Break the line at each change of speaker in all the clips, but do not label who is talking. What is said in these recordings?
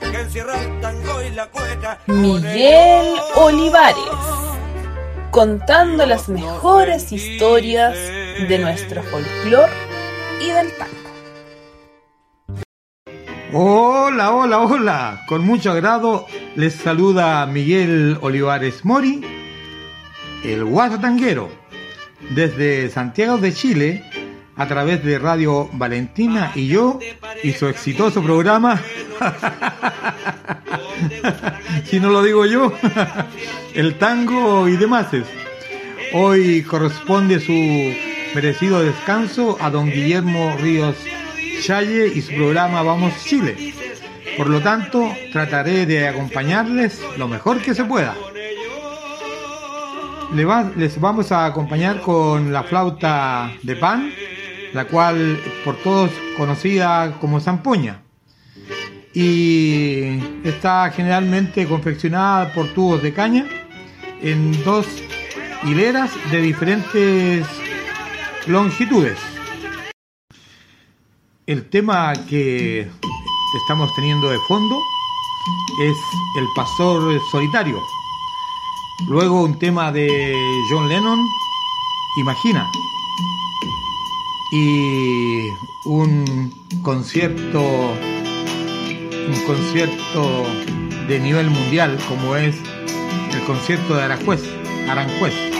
que encierra el tango y la cueca.
Miguel Olivares, contando las mejores historias de nuestro folclor y del tango.
Hola, hola, hola. Con mucho agrado les saluda Miguel Olivares Mori, el Guaso Tanguero, desde Santiago de Chile, a través de Radio Valentina y yo, y su exitoso programa, si no lo digo yo, el tango y demás. Hoy corresponde su merecido descanso a don Guillermo Ríos Challe y su programa Vamos Chile. Por lo tanto, trataré de acompañarles lo mejor que se pueda. Les vamos a acompañar con la flauta de pan, la cual por todos conocida como zampoña. Y está generalmente confeccionada por tubos de caña en dos hileras de diferentes longitudes. El tema que estamos teniendo de fondo es El Pastor Solitario. Luego un tema de John Lennon, Imagina. Y un concierto, un concierto de nivel mundial como es el concierto de Aranjuez. Aranjuez.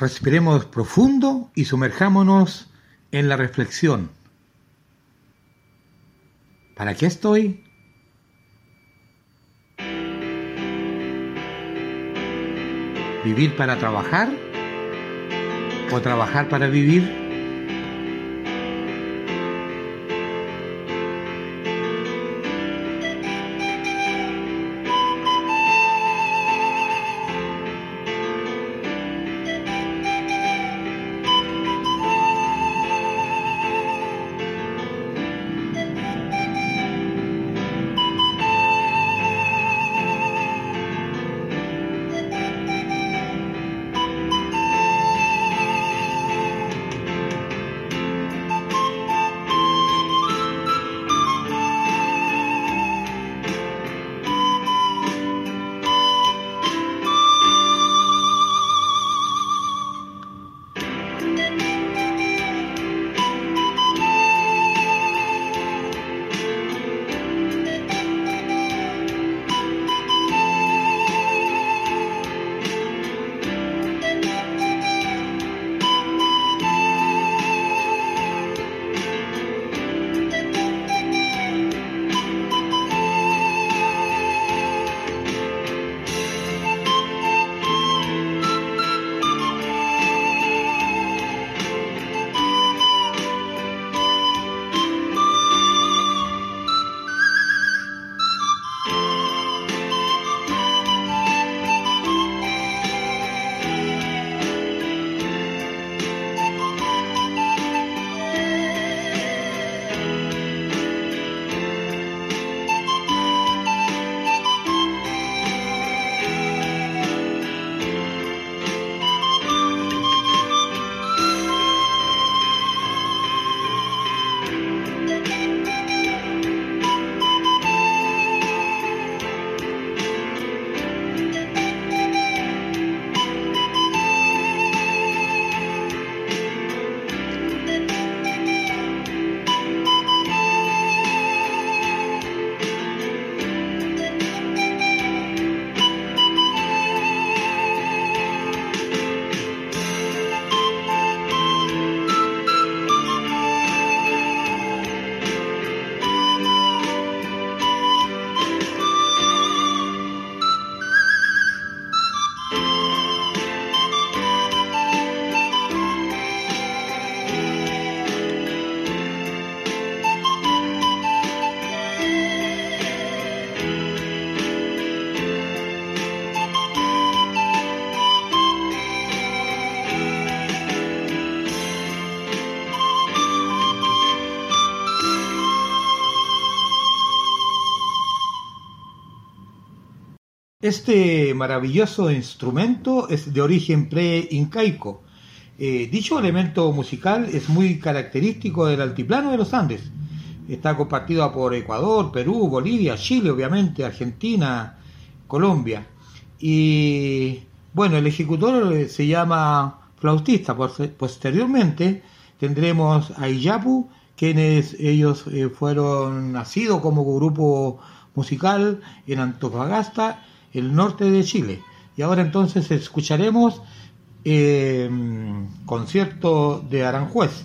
Respiremos profundo y sumerjámonos en la reflexión. ¿Para qué estoy? ¿Vivir para trabajar? ¿O trabajar para vivir? Este maravilloso instrumento es de origen pre-incaico. Eh, dicho elemento musical es muy característico del altiplano de los Andes. Está compartido por Ecuador, Perú, Bolivia, Chile, obviamente, Argentina, Colombia. Y bueno, el ejecutor eh, se llama flautista. Posteriormente tendremos a Iyapu, quienes ellos eh, fueron nacidos como grupo musical en Antofagasta el norte de Chile. Y ahora entonces escucharemos eh, concierto de Aranjuez.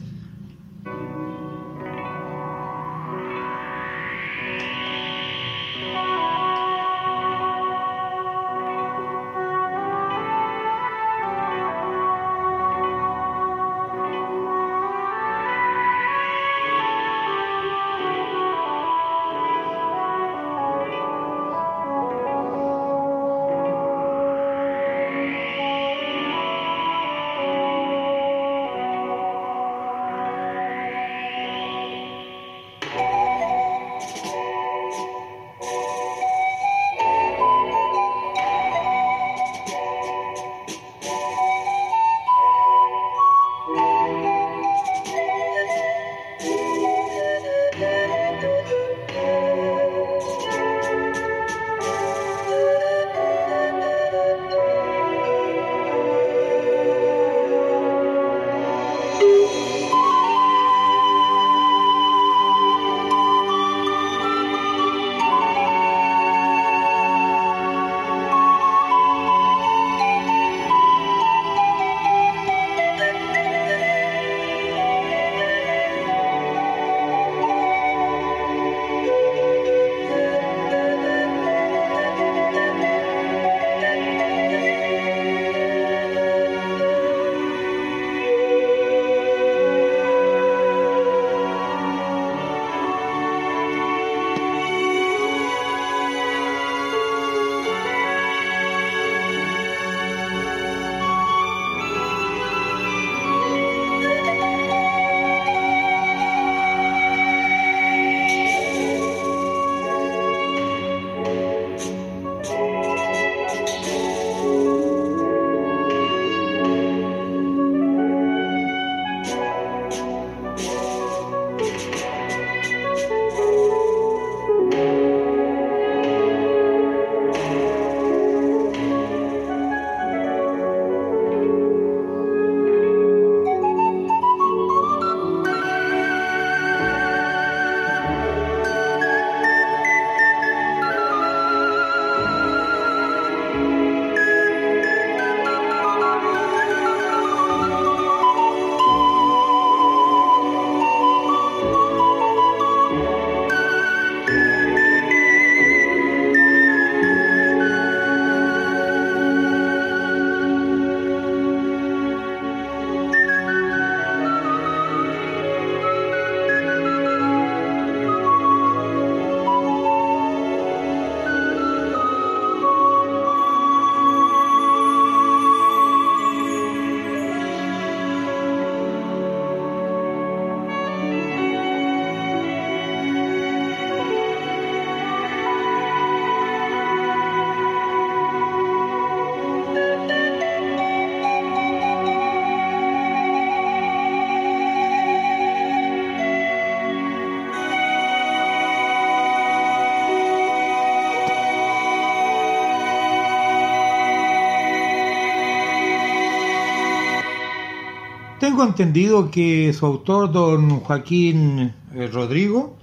Tengo entendido que su autor, don Joaquín eh, Rodrigo,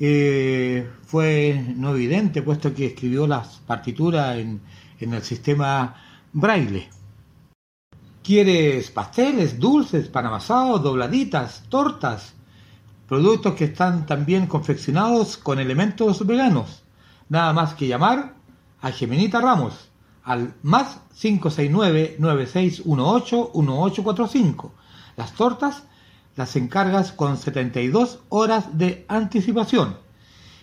eh, fue no evidente, puesto que escribió las partituras en, en el sistema braille. ¿Quieres pasteles, dulces, pan amasados, dobladitas, tortas? Productos que están también confeccionados con elementos veganos. Nada más que llamar a Geminita Ramos al más 569-9618-1845. Las tortas las encargas con 72 horas de anticipación.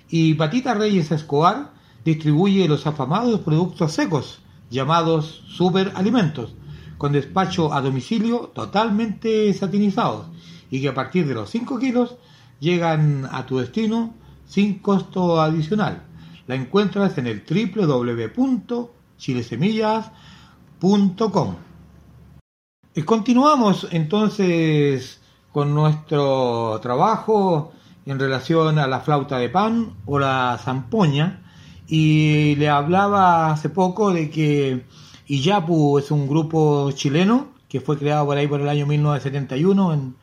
Y Patita Reyes Escobar distribuye los afamados productos secos llamados superalimentos con despacho a domicilio totalmente satinizados y que a partir de los 5 kilos llegan a tu destino sin costo adicional. La encuentras en el www.chilesemillas.com. Y continuamos entonces con nuestro trabajo en relación a la flauta de pan o la zampoña y le hablaba hace poco de que Iyapu es un grupo chileno que fue creado por ahí por el año 1971 en,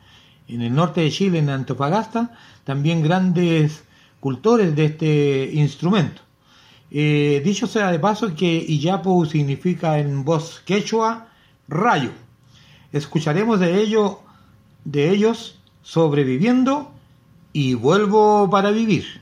en el norte de Chile, en Antofagasta, también grandes cultores de este instrumento. Eh, dicho sea de paso que Iyapu significa en voz quechua rayo. Escucharemos de ello, de ellos sobreviviendo y vuelvo para vivir.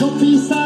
De los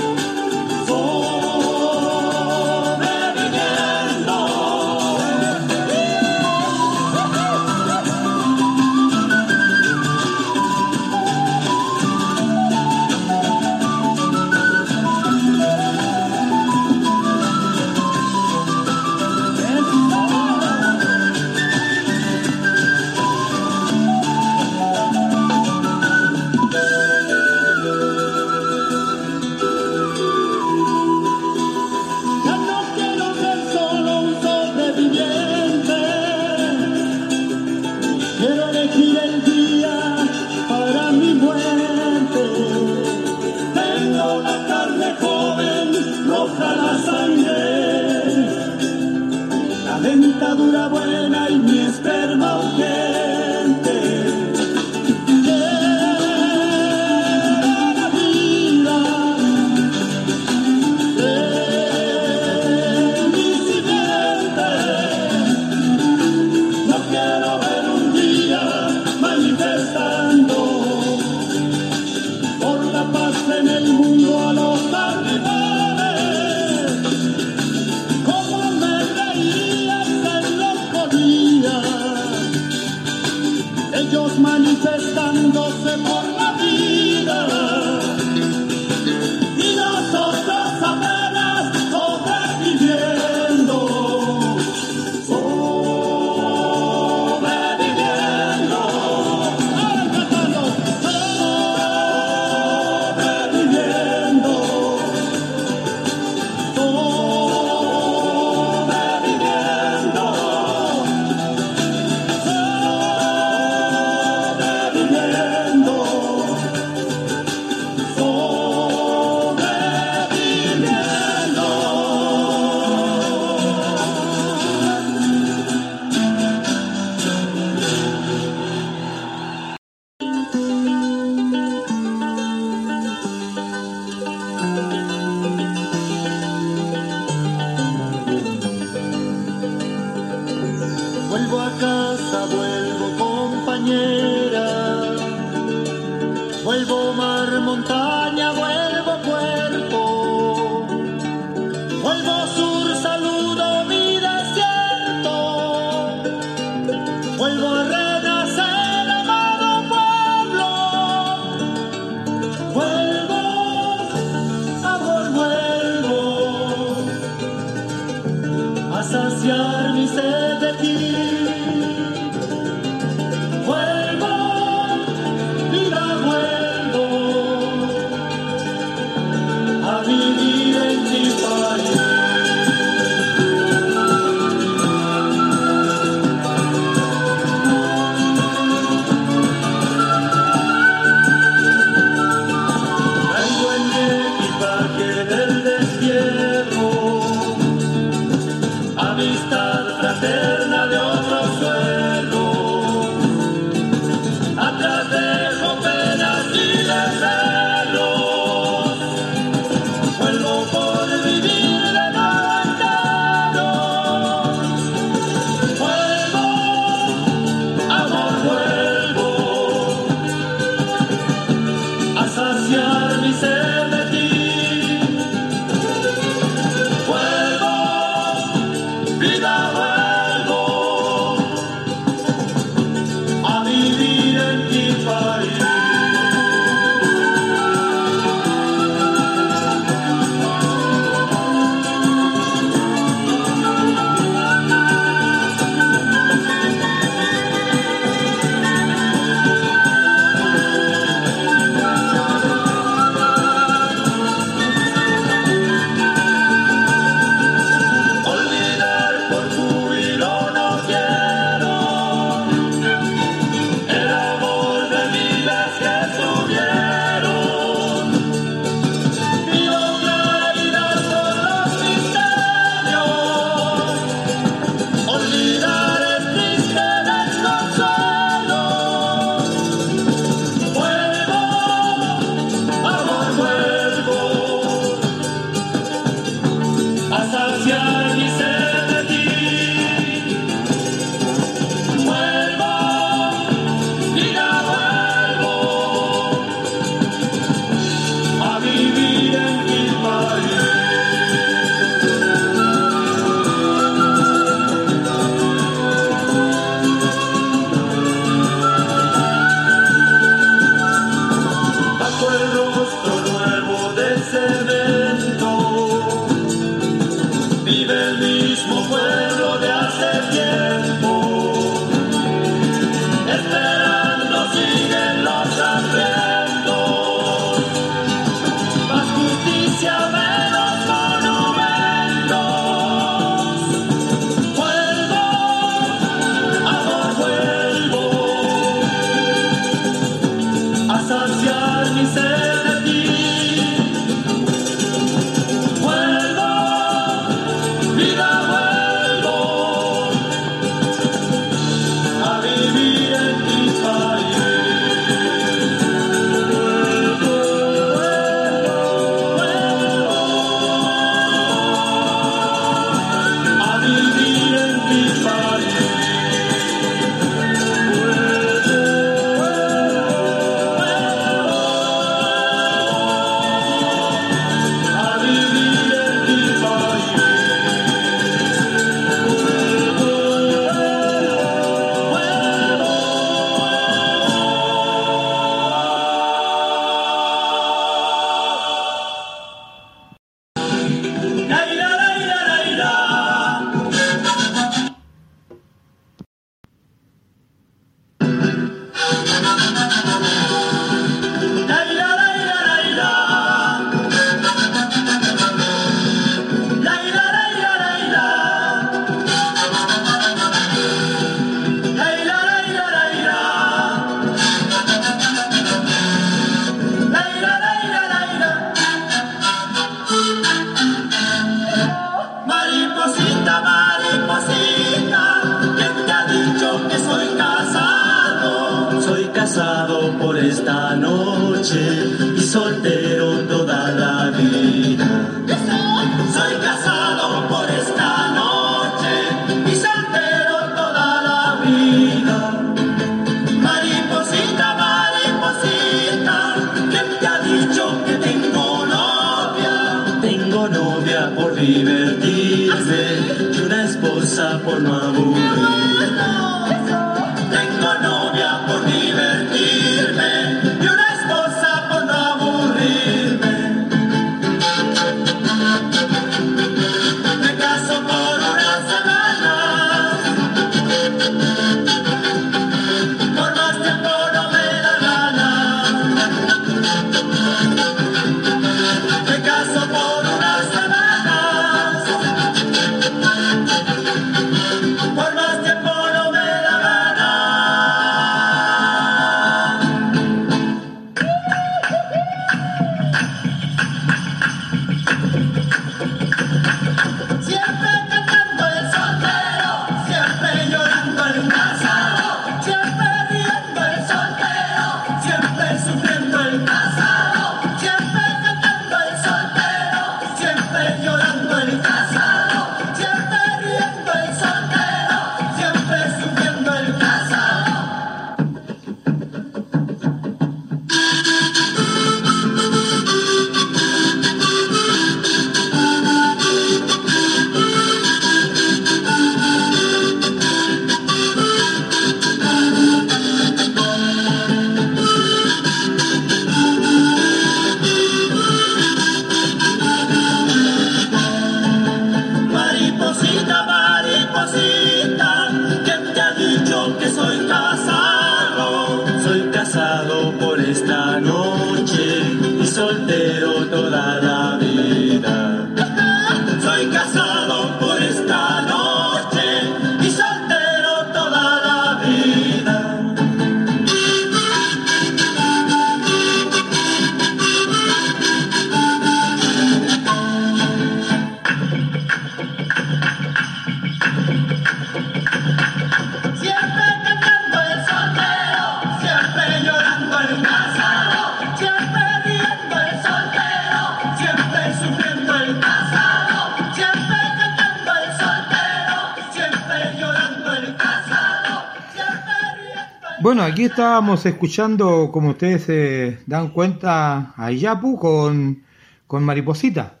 aquí estábamos escuchando, como ustedes se dan cuenta, a Iyapu con, con Mariposita.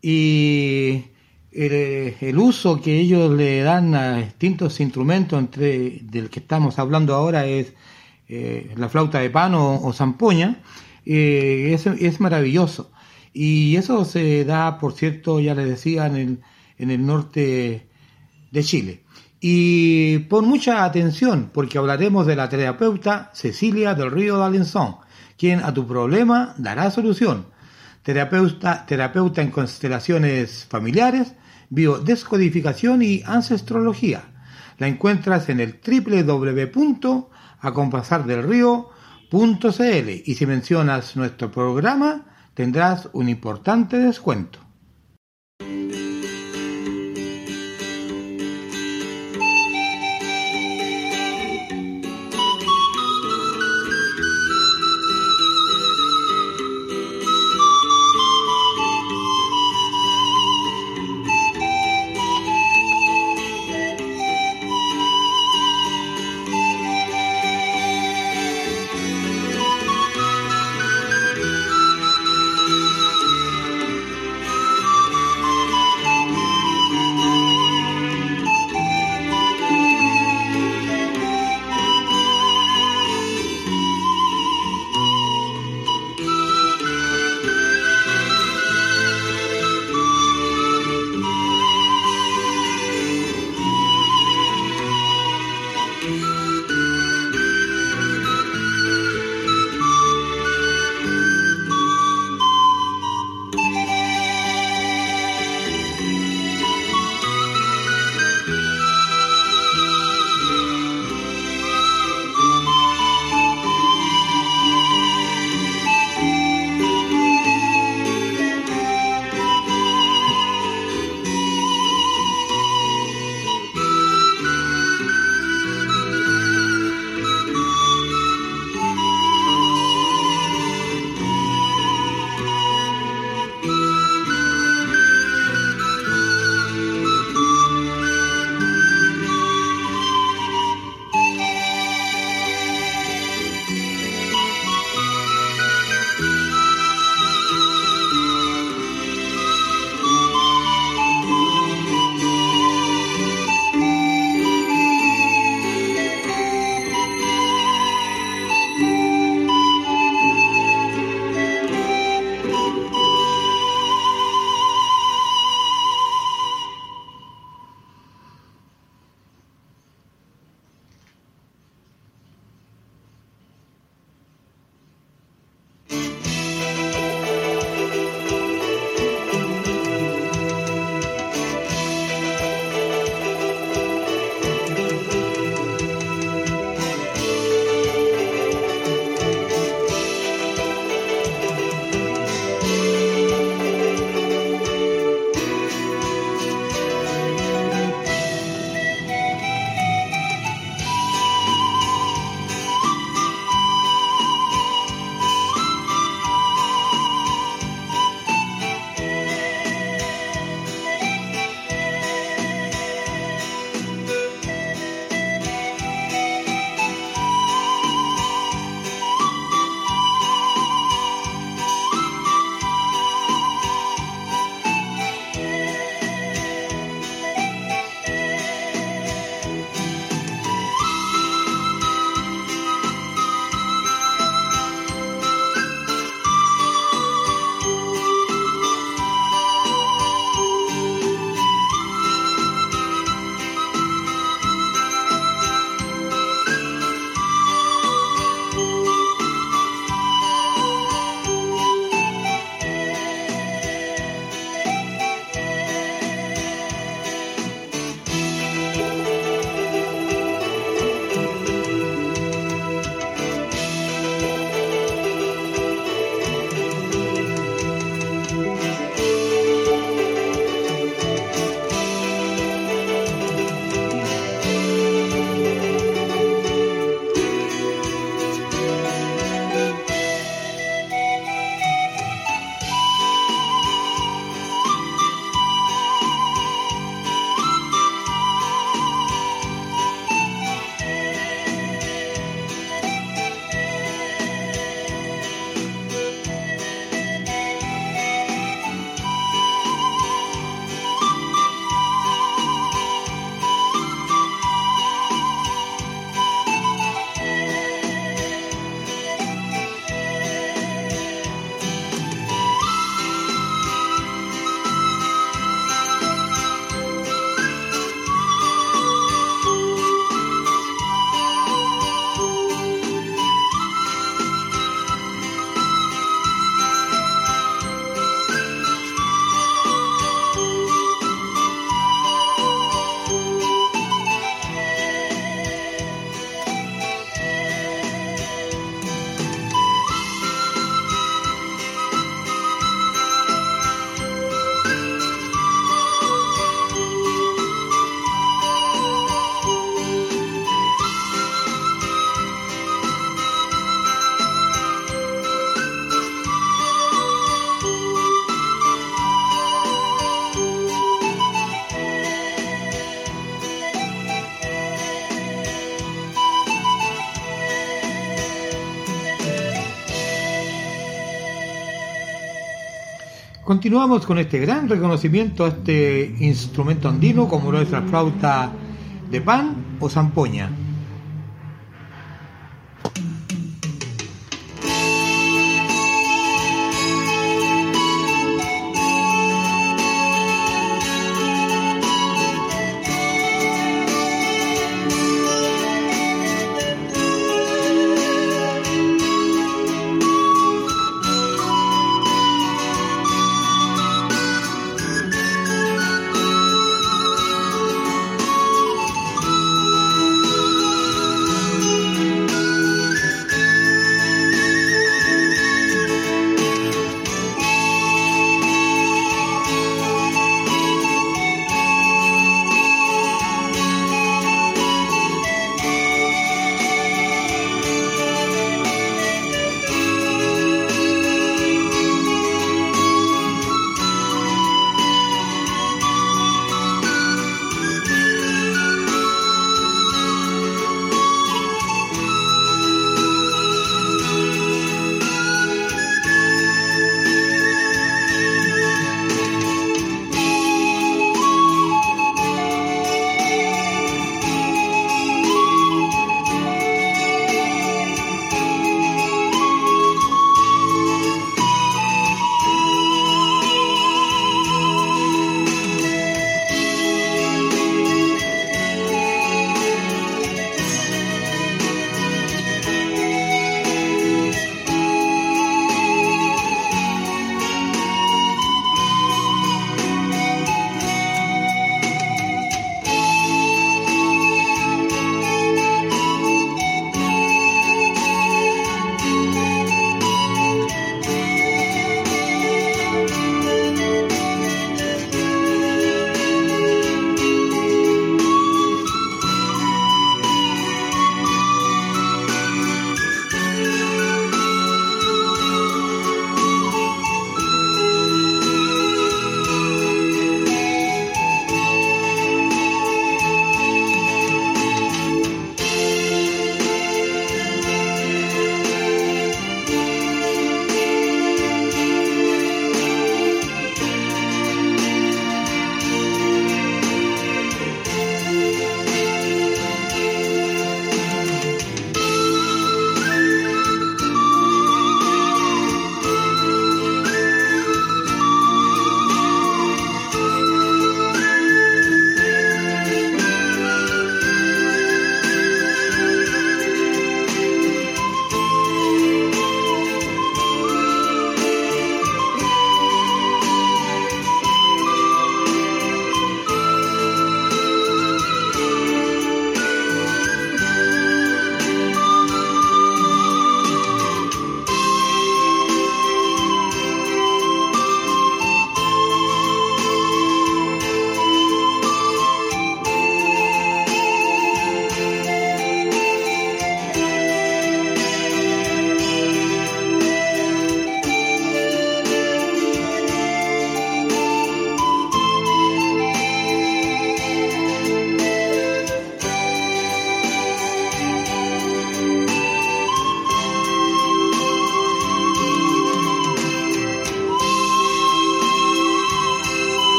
Y el, el uso que ellos le dan a distintos instrumentos, entre del que estamos hablando ahora es eh, la flauta de pan o, zampoña, eh, es, es maravilloso. Y eso se da, por cierto, ya les decía, en el, en el norte de Chile. Y pon mucha atención porque hablaremos de la terapeuta Cecilia del Río de Alençon, quien a tu problema dará solución. Terapeuta, terapeuta en constelaciones familiares, biodescodificación y ancestrología. La encuentras en el www.acompasardelrío.cl y si mencionas nuestro programa tendrás un importante descuento. Continuamos con este gran reconocimiento a este instrumento andino como lo es la flauta de pan o zampoña.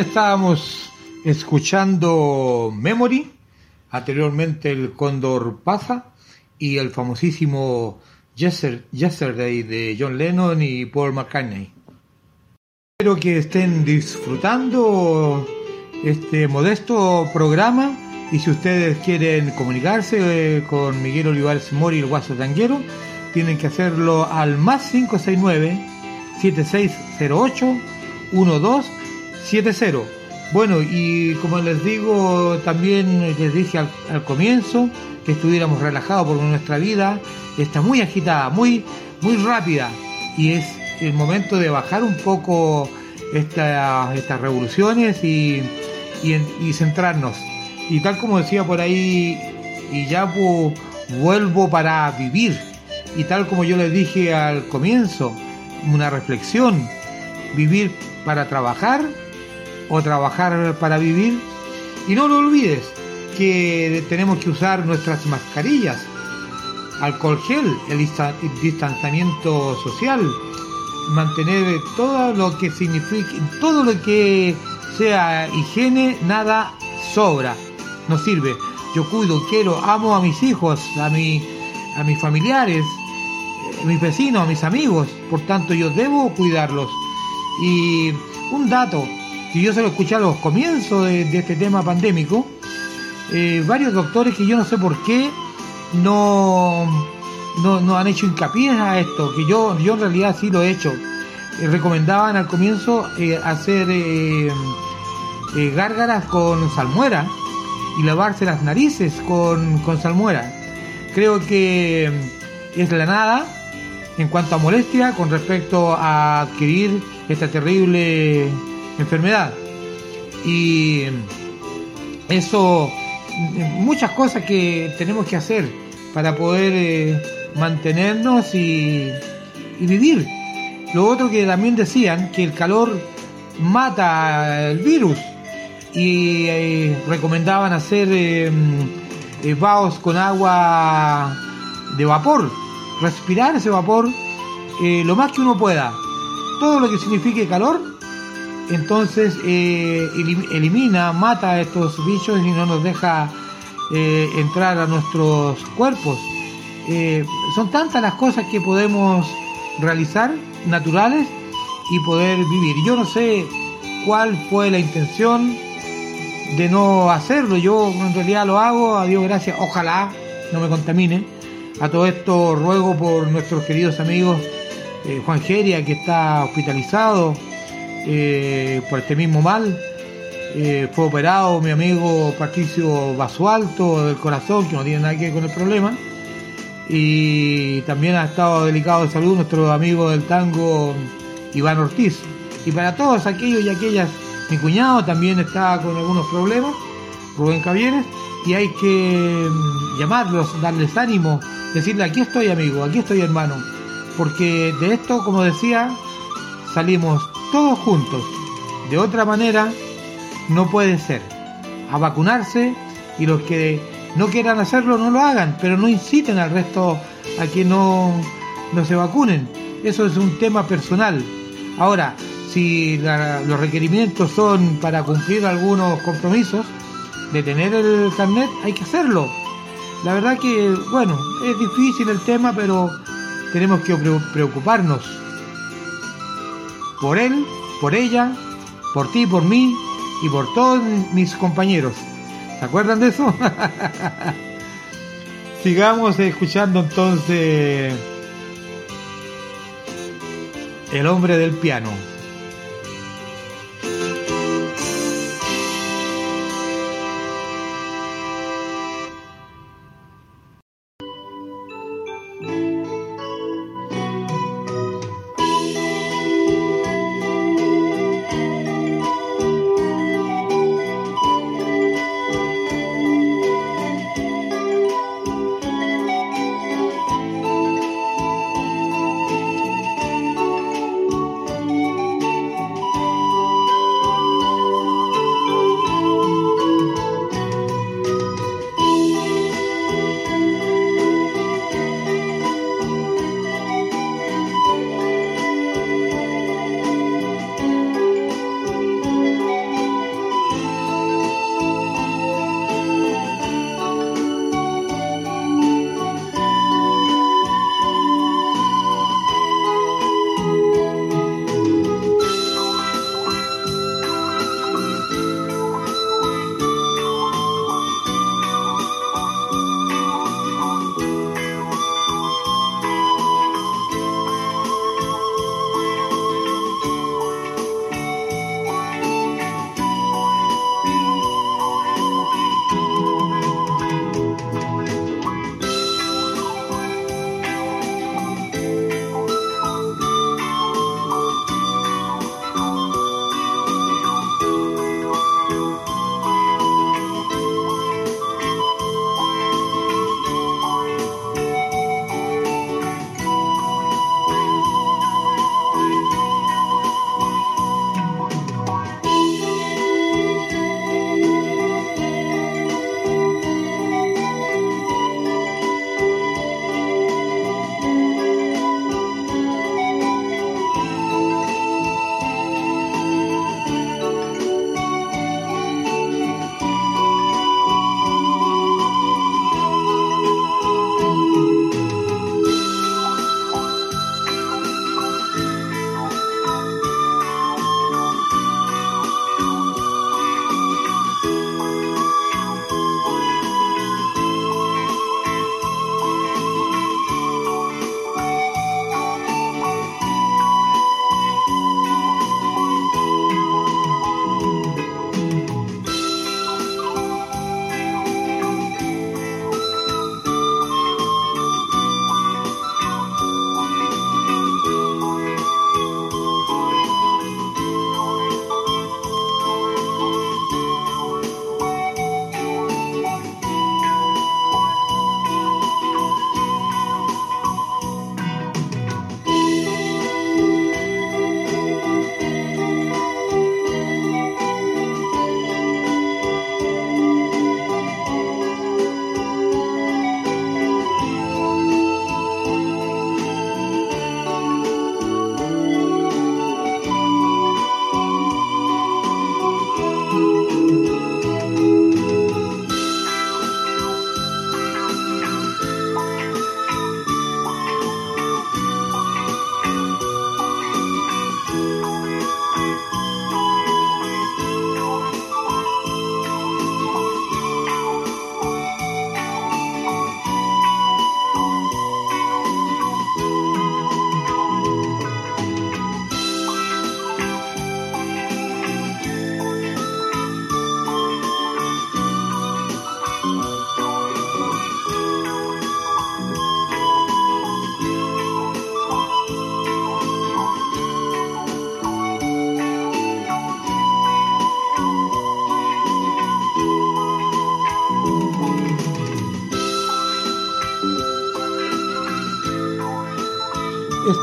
Estábamos escuchando Memory, anteriormente el Cóndor Paza y el famosísimo Yesterday de John Lennon y Paul McCartney. Espero que estén disfrutando este modesto programa y si ustedes quieren comunicarse eh, con Miguel Olivares Mori, el Guaso Tanguero, tienen que hacerlo al más 569 7608 12 7-0. Bueno, y como les digo, también les dije al, al comienzo que estuviéramos relajados porque nuestra vida está muy agitada, muy, muy rápida y es el momento de bajar un poco esta- estas revoluciones y, y y centrarnos. Y tal como decía por ahí, y ya vuelvo para vivir. Y tal como yo les dije al comienzo, una reflexión, vivir para trabajar o trabajar para vivir. Y no lo olvides que tenemos que usar nuestras mascarillas, alcohol gel, el dista- distanciamiento social, mantener todo lo que signifique, todo lo que sea higiene, nada sobra, no sirve. Yo cuido, quiero, amo a mis hijos, a, mi, a mis familiares, a mis vecinos, a mis amigos, por tanto yo debo cuidarlos. Y un dato que yo se lo escuché a los comienzos de, este tema pandémico, eh, varios doctores que yo no sé por qué no, no, no han hecho hincapié a esto, que yo, yo en realidad sí lo he hecho. Eh, recomendaban al comienzo eh, hacer gárgaras con salmuera y lavarse las narices con, con salmuera. Creo que es la nada en cuanto a molestia con respecto a adquirir esta terrible enfermedad. Y eso, muchas cosas que tenemos que hacer para poder eh, mantenernos y, vivir. Lo otro que también decían, que el calor mata el virus y eh, recomendaban hacer eh, eh, con agua de vapor, respirar ese vapor lo más que uno pueda. Todo lo que signifique calor, entonces eh, elim- elimina, mata a estos bichos y no nos deja eh, entrar a nuestros cuerpos. Eh, son tantas las cosas que podemos realizar, naturales, y poder vivir. Yo no sé cuál fue la intención de no hacerlo. Yo en realidad lo hago, a Dios gracias, ojalá no me contamine. A todo esto ruego por nuestros queridos amigos Juan Geria, que está hospitalizado eh, por este mismo mal. Eh, fue operado mi amigo Patricio Basualto del corazón, que no tiene nada que ver con el problema. Y también ha estado delicado de salud nuestro amigo del tango Iván Ortiz. Y para todos aquellos y aquellas, mi cuñado también está con algunos problemas, Rubén Cavieres, y hay que mm, llamarlos, darles ánimo, decirle aquí estoy amigo, aquí estoy hermano, porque de esto, como decía, salimos todos juntos. De otra manera, no puede ser. A vacunarse y los que no quieran hacerlo no lo hagan, pero no inciten al resto a que no, no se vacunen. Eso es un tema personal. Ahora, si la- los requerimientos son para cumplir algunos compromisos de tener el carnet, hay que hacerlo. La verdad que, bueno, es difícil el tema, pero tenemos que pre- preocuparnos por él, por ella, por ti, por mí y por todos mis compañeros. ¿Se acuerdan de eso? Sigamos escuchando entonces El hombre del piano.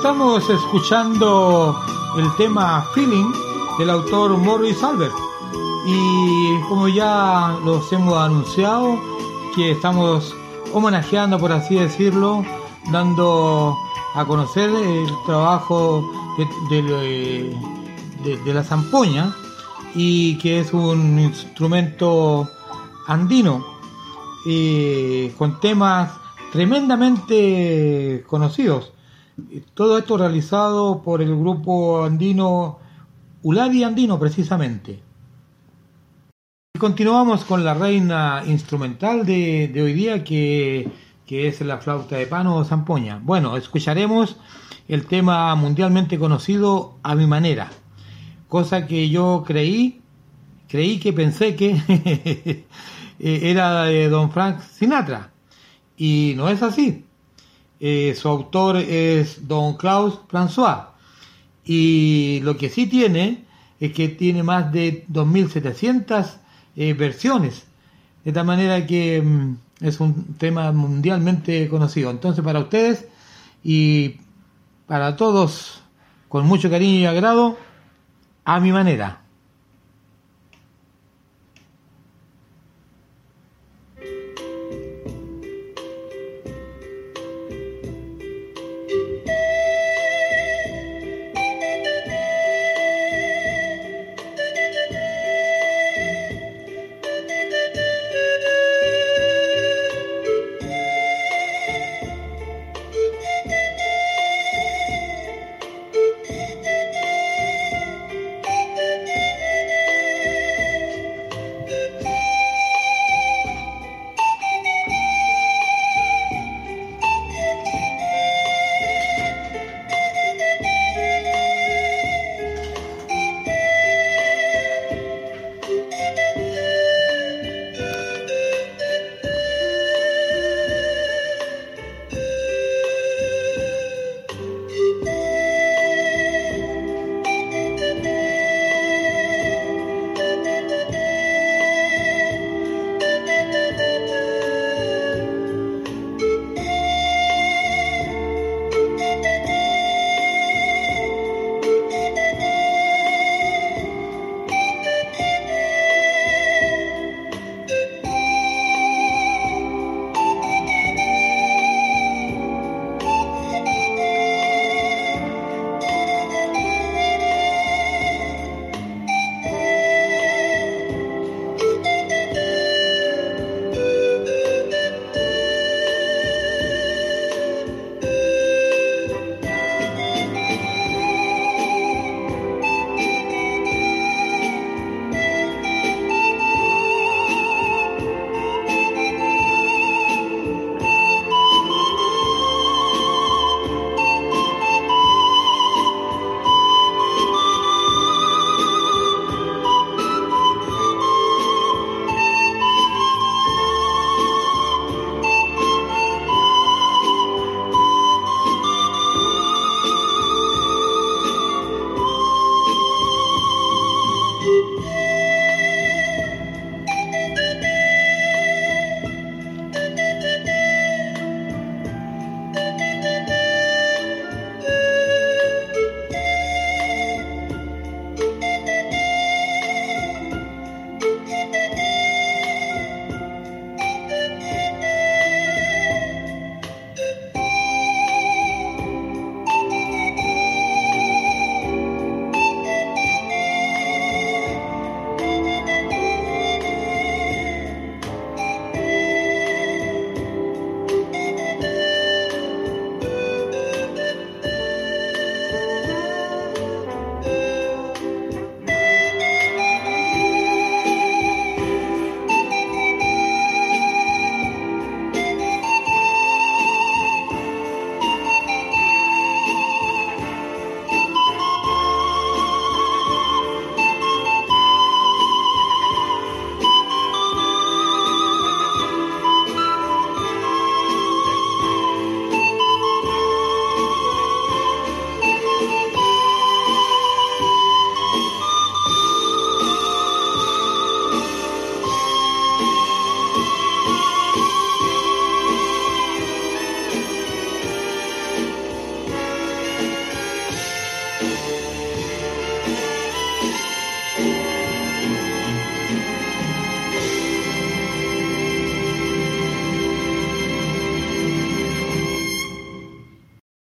Estamos escuchando el tema Feeling del autor Morris Albert. Y como ya los hemos anunciado, que estamos homenajeando, por así decirlo, dando a conocer el trabajo de, la zampoña y que es un instrumento andino eh, con temas tremendamente conocidos. Todo esto realizado por el grupo andino Uladi Andino precisamente. Continuamos con la reina instrumental de, hoy día que, que, es la flauta de pano o zampoña. Bueno, escucharemos el tema mundialmente conocido a mi manera, cosa que yo creí, creí que pensé que era de Don Frank Sinatra y no es así. Eh, su autor es Don Klaus François. Y lo que sí tiene es que tiene más de 2.700 eh, versiones. De tal manera que mm, es un tema mundialmente conocido. Entonces para ustedes y para todos, con mucho cariño y agrado, a mi manera.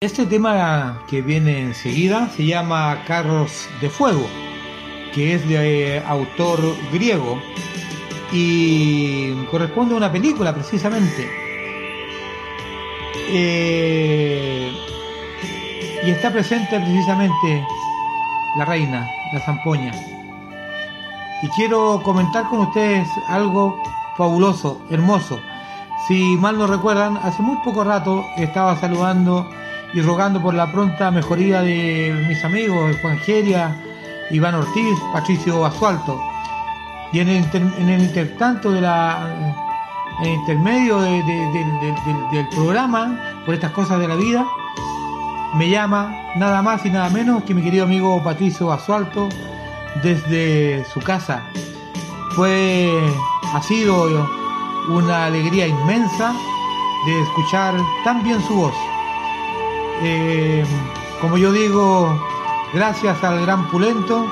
Este tema que viene enseguida se llama Carros de Fuego, que es de eh, autor griego y corresponde a una película precisamente. Eh, y está presente precisamente la reina, la zampoña. Y quiero comentar con ustedes algo fabuloso, hermoso. Si mal no recuerdan, hace muy poco rato estaba saludando y rogando por la pronta mejoría de mis amigos Juan Geria, Iván Ortiz, Patricio Asualto. Y en el, intertanto de la en el intermedio del programa, por estas cosas de la vida, me llama nada más y nada menos que mi querido amigo Patricio Asualto desde su casa. Fue, ha sido una alegría inmensa de escuchar tan bien su voz. Eh, como yo digo, gracias al gran Pulento,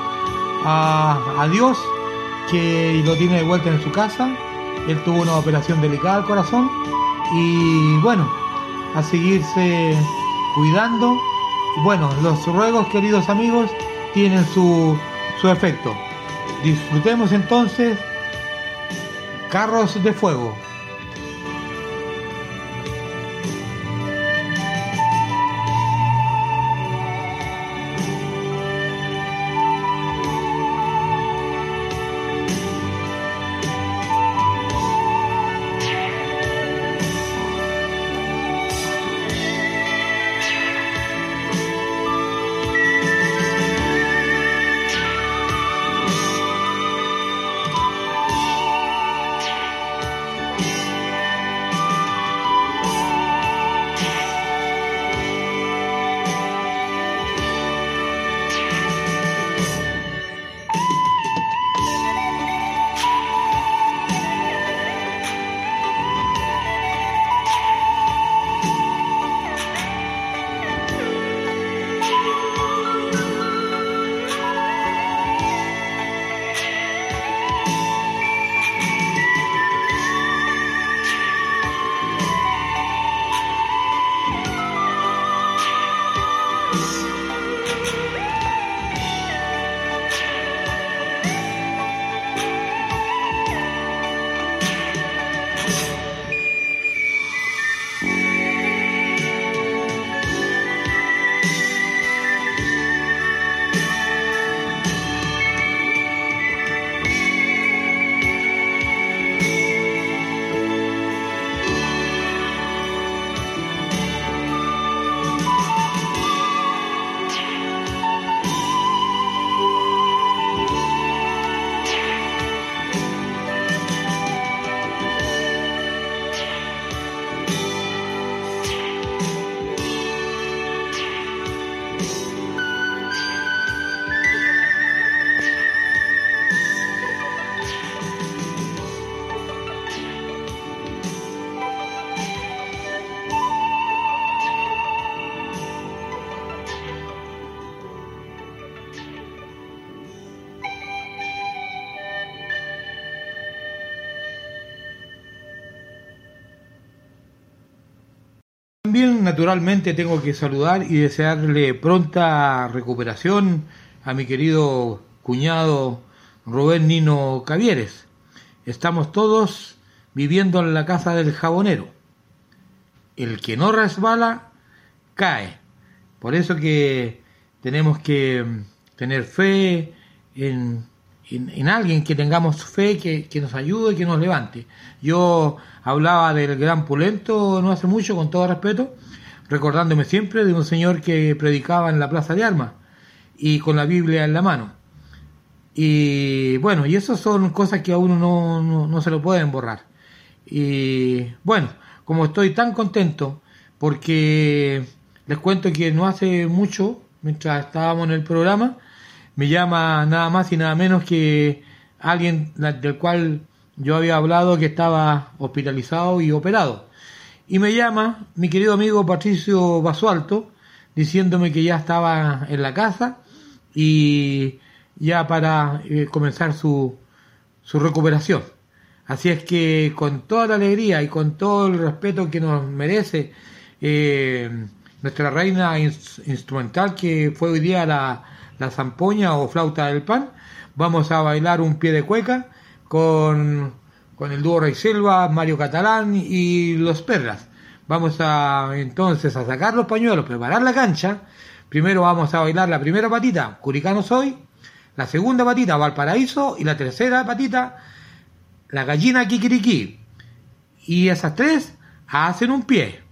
a, Dios que lo tiene de vuelta en su casa. Él tuvo una operación delicada al corazón y bueno, a seguirse cuidando. Bueno, los ruegos, queridos amigos, tienen su, su efecto. Disfrutemos entonces Carros de Fuego. También naturalmente tengo que saludar y desearle pronta recuperación a mi querido cuñado Rubén Nino Cavieres. Estamos todos viviendo en la casa del jabonero. El que no resbala, cae. Por eso que tenemos que tener fe en en, alguien que tengamos fe, que, nos ayude, que nos levante. Yo hablaba del gran Pulento no hace mucho, con todo respeto, recordándome siempre de un señor que predicaba en la Plaza de Armas y con la Biblia en la mano. Y bueno, y eso son cosas que a uno no, no se lo pueden borrar. Y bueno, como estoy tan contento, porque les cuento que no hace mucho, mientras estábamos en el programa, me llama nada más y nada menos que alguien del cual yo había hablado que estaba hospitalizado y operado. Y me llama mi querido amigo Patricio Basualto diciéndome que ya estaba en la casa y ya para eh, comenzar su, su recuperación. Así es que con toda la alegría y con todo el respeto que nos merece, eh, nuestra reina ins- instrumental que fue hoy día la, la zampoña o flauta del pan. Vamos a bailar un pie de cueca con, con el dúo Rey Selva, Mario Catalán y los Perlas. Vamos a entonces a sacar los pañuelos, preparar la cancha. Primero vamos a bailar la primera patita, Curicano Soy, la segunda patita, Valparaíso, y la tercera patita, la gallina Kikiriki. Y esas tres hacen un pie.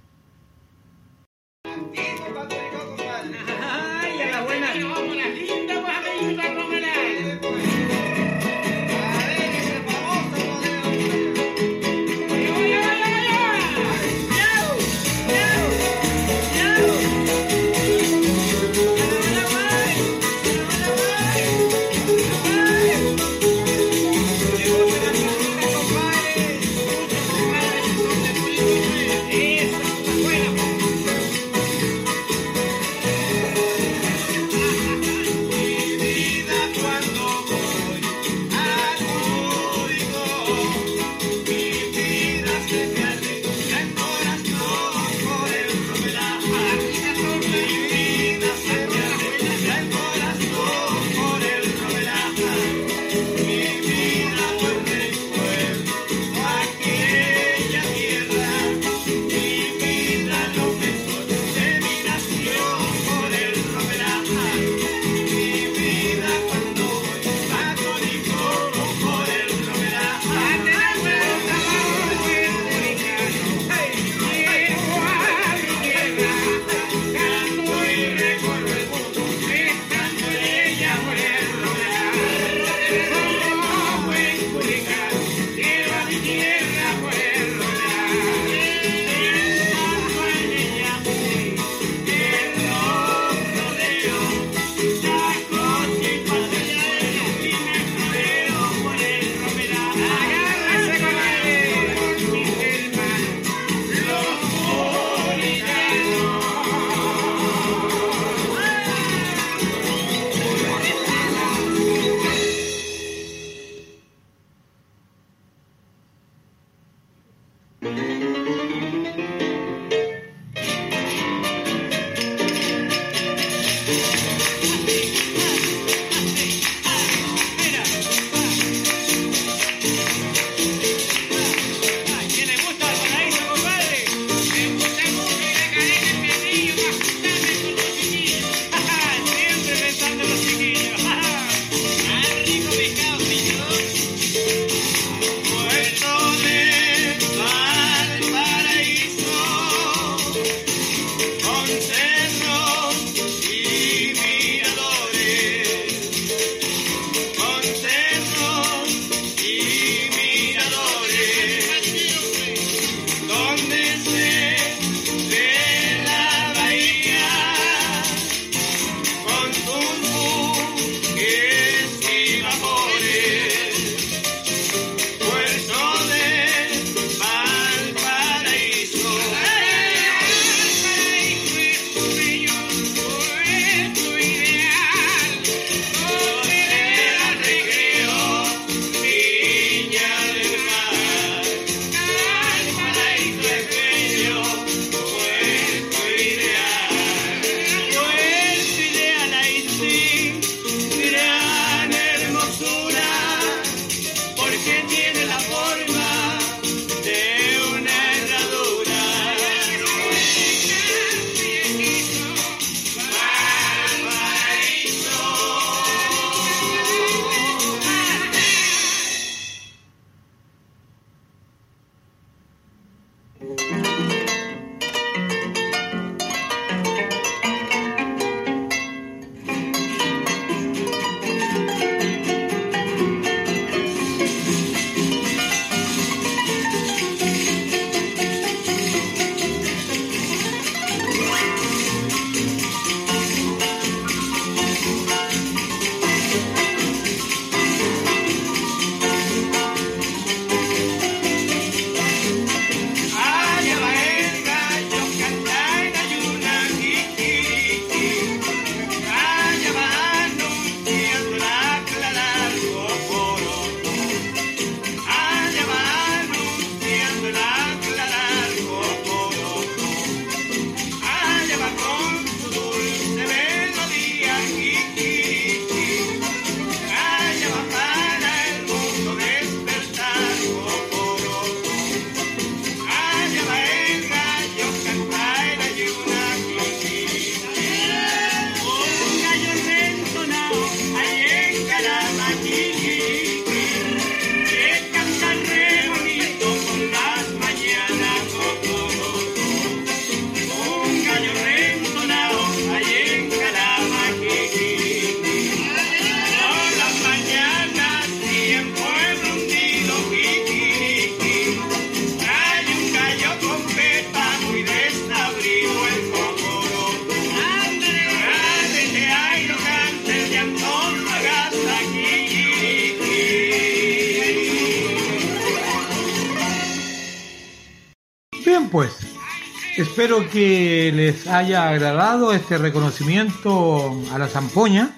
Espero que les haya agradado este reconocimiento a la zampoña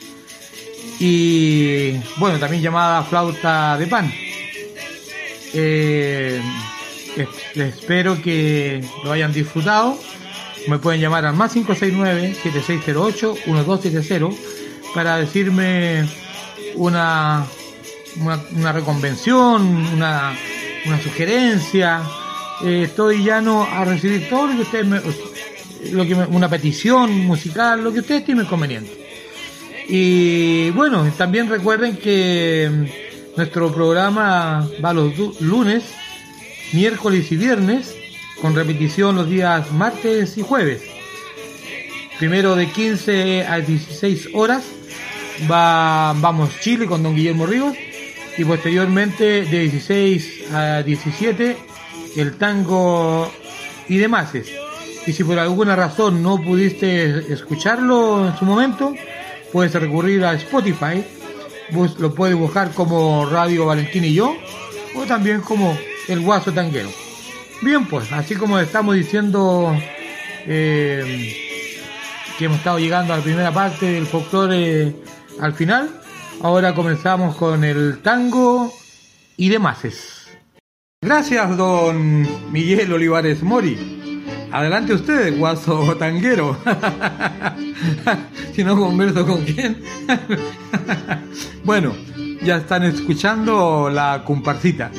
y, bueno, también llamada flauta de pan. Eh, es- espero que lo hayan disfrutado. Me pueden llamar al más 569-7608-1270 para decirme una, una, una reconvención, una, una sugerencia. Eh, estoy llano a recibir todo lo que ustedes me, lo una petición musical, lo que ustedes estimen conveniente. Y bueno, también recuerden que nuestro programa va los lunes, miércoles y viernes, con repetición los días martes y jueves. Primero de 15 a 16 horas va Vamos Chile con don Guillermo Ríos y posteriormente de 16 a 17 el tango y demás. Y si por alguna razón no pudiste escucharlo en su momento, puedes recurrir a Spotify, lo puedes buscar como Radio Valentín y yo, o también como El Guaso Tanguero. Bien, pues, así como estamos diciendo eh, que hemos estado llegando a la primera parte del folclore al final, ahora comenzamos con el tango y demás. Gracias, don Miguel Olivares Mori. Adelante usted, guaso tanguero. si no converso con quién. bueno, ya están escuchando la comparsita.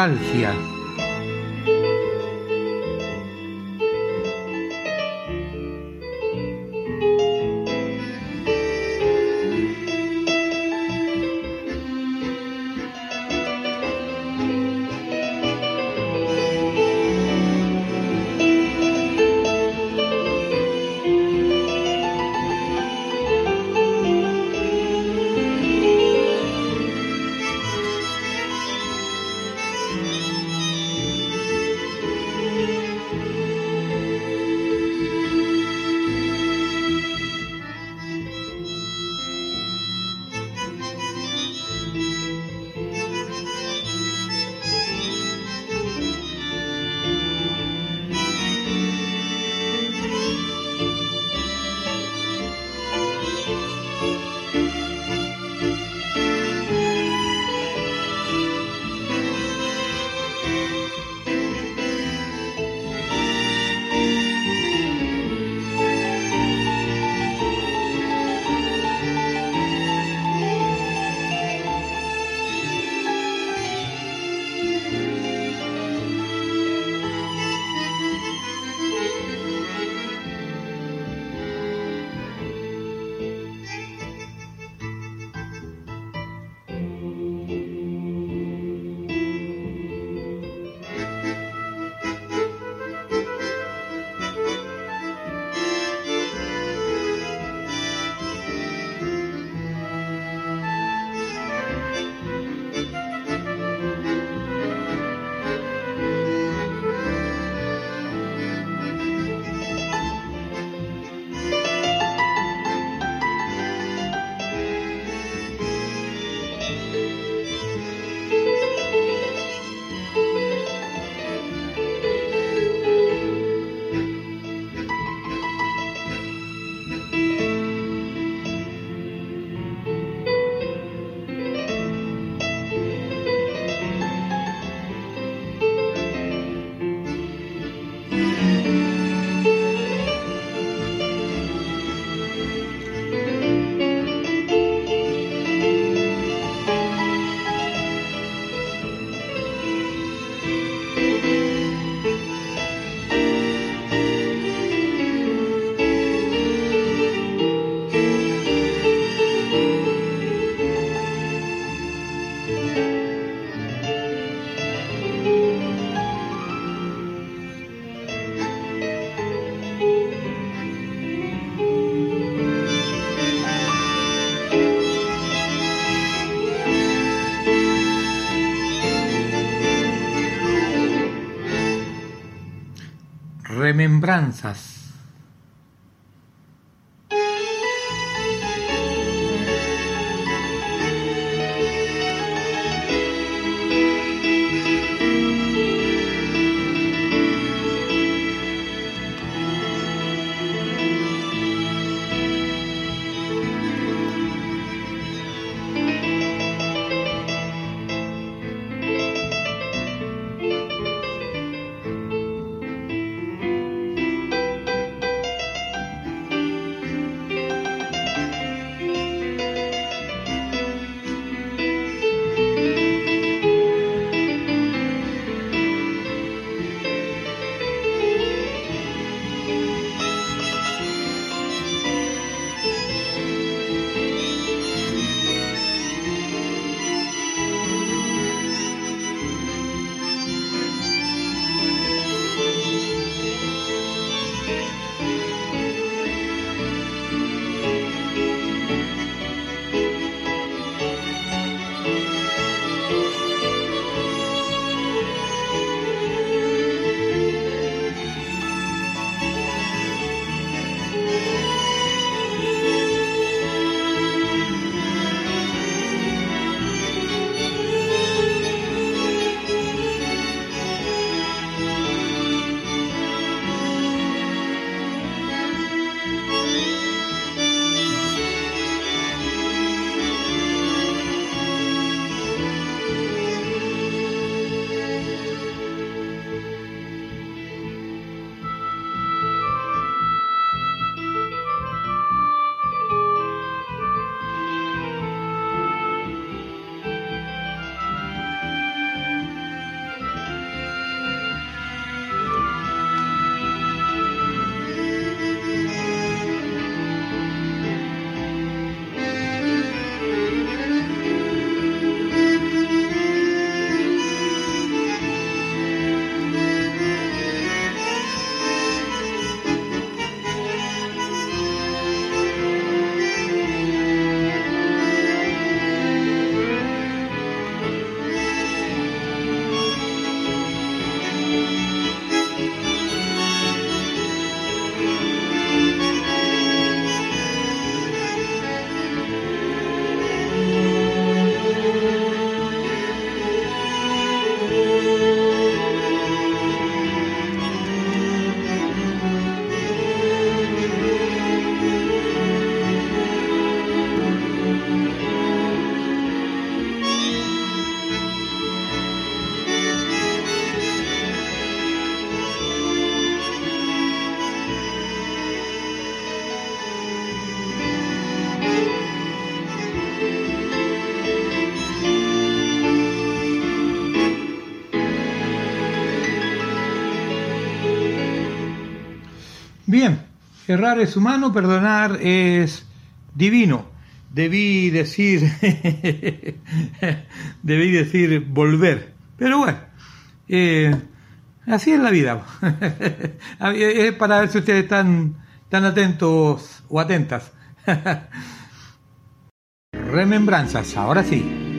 Nostalgia. Remembranzas. Errar es humano, perdonar es divino. Debí decir, debí decir volver. Pero bueno, eh, así es la vida. es para ver si ustedes están, están atentos o atentas. Remembranzas, ahora sí.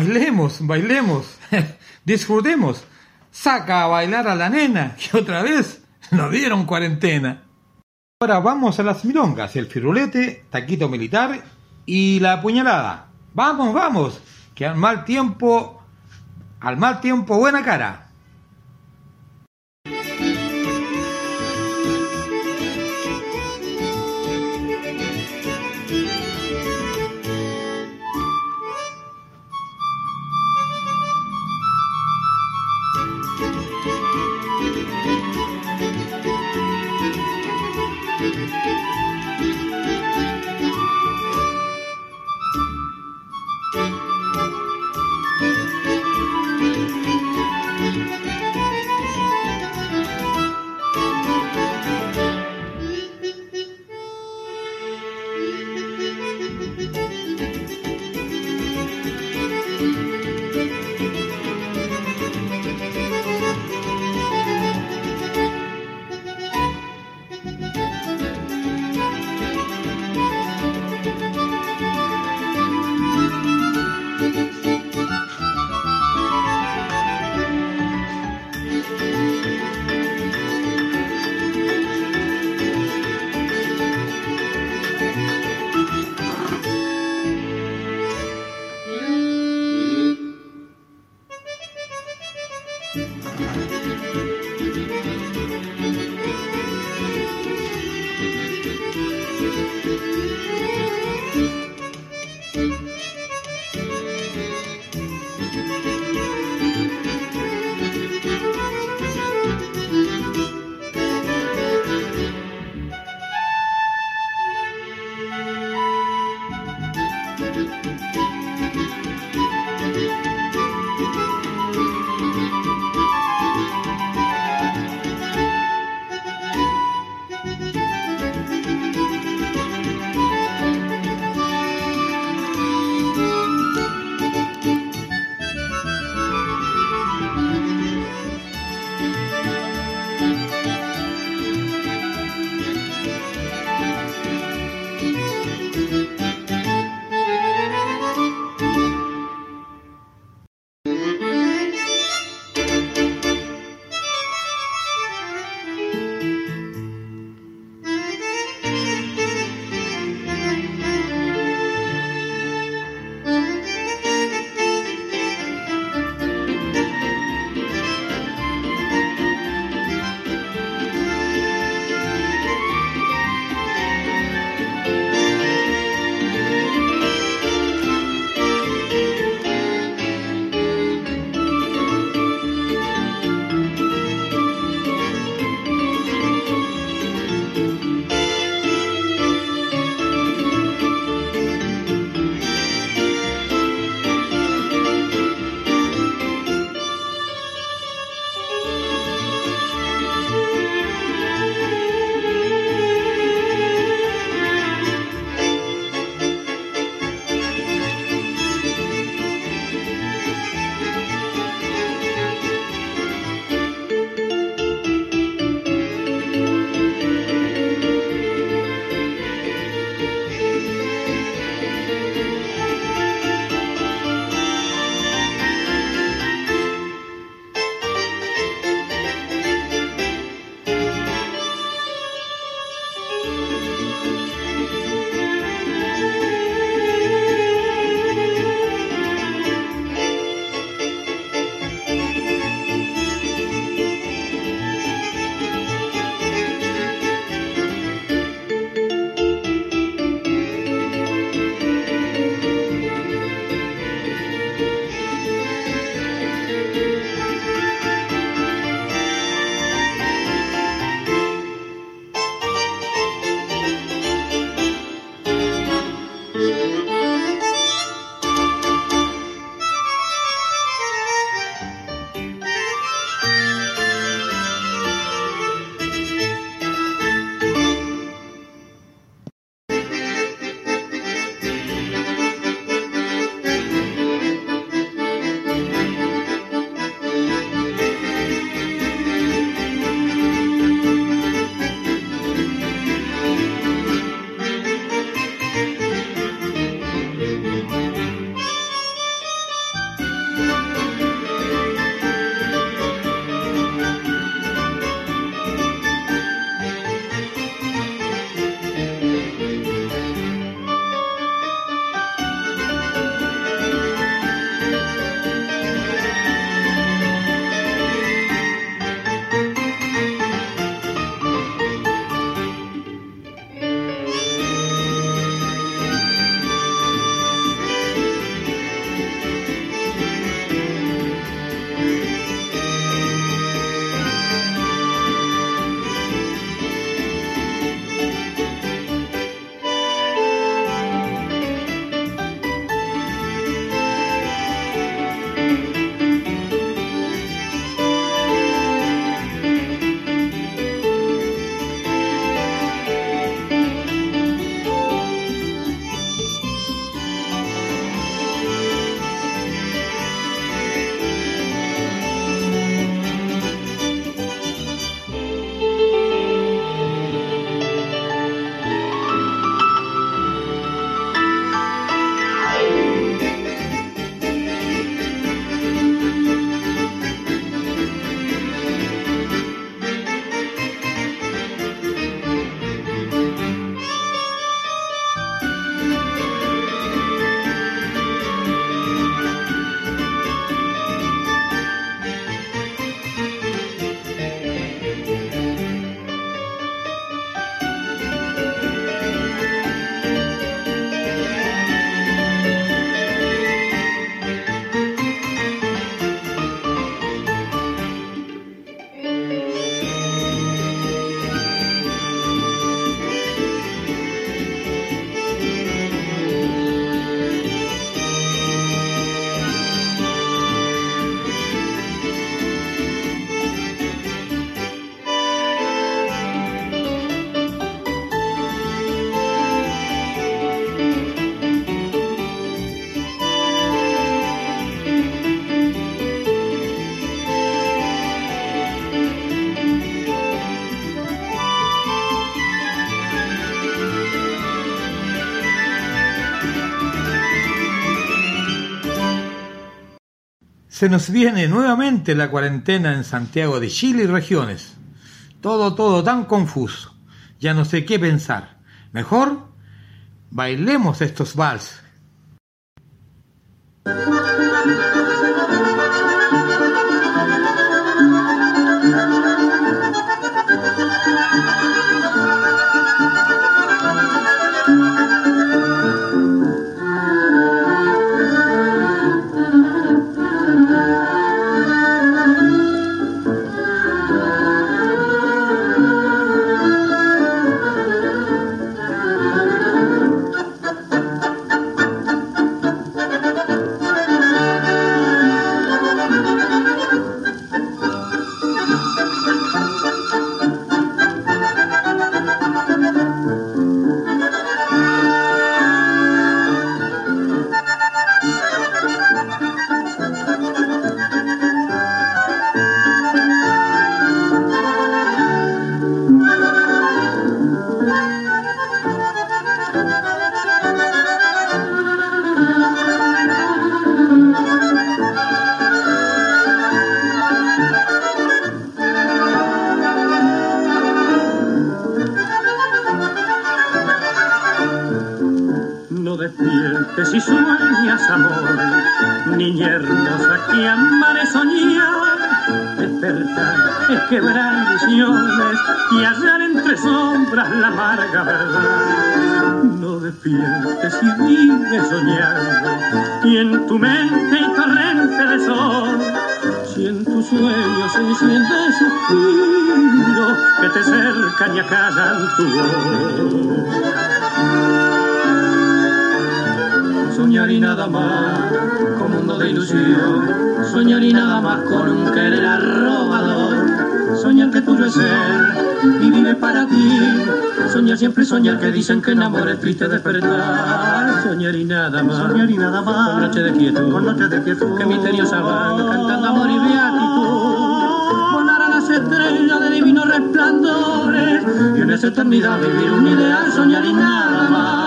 Bailemos, bailemos, disfrutemos. Saca a bailar a la nena, que otra vez nos dieron cuarentena. Ahora vamos a las milongas, el firulete, taquito militar y la puñalada. Vamos, vamos, que al mal tiempo, al mal tiempo buena cara. Se nos viene nuevamente la cuarentena en Santiago de Chile y regiones. Todo, todo tan confuso. Ya no sé qué pensar. Mejor bailemos estos vals.
Soñar y nada más, con mundo de ilusión. Soñar y nada más con un querer arrobador. Soñar que tuyo es ser y vive para ti. Soñar siempre soñar que dicen que enamor es triste despertar. Soñar y nada más,
soñar y nada más.
Con noche de quietud,
con noche de quietud.
Que misteriosa van cantando amor y beatitud. Estrellas de divinos resplandores y en esa eternidad vivir un ideal, soñar y nada más.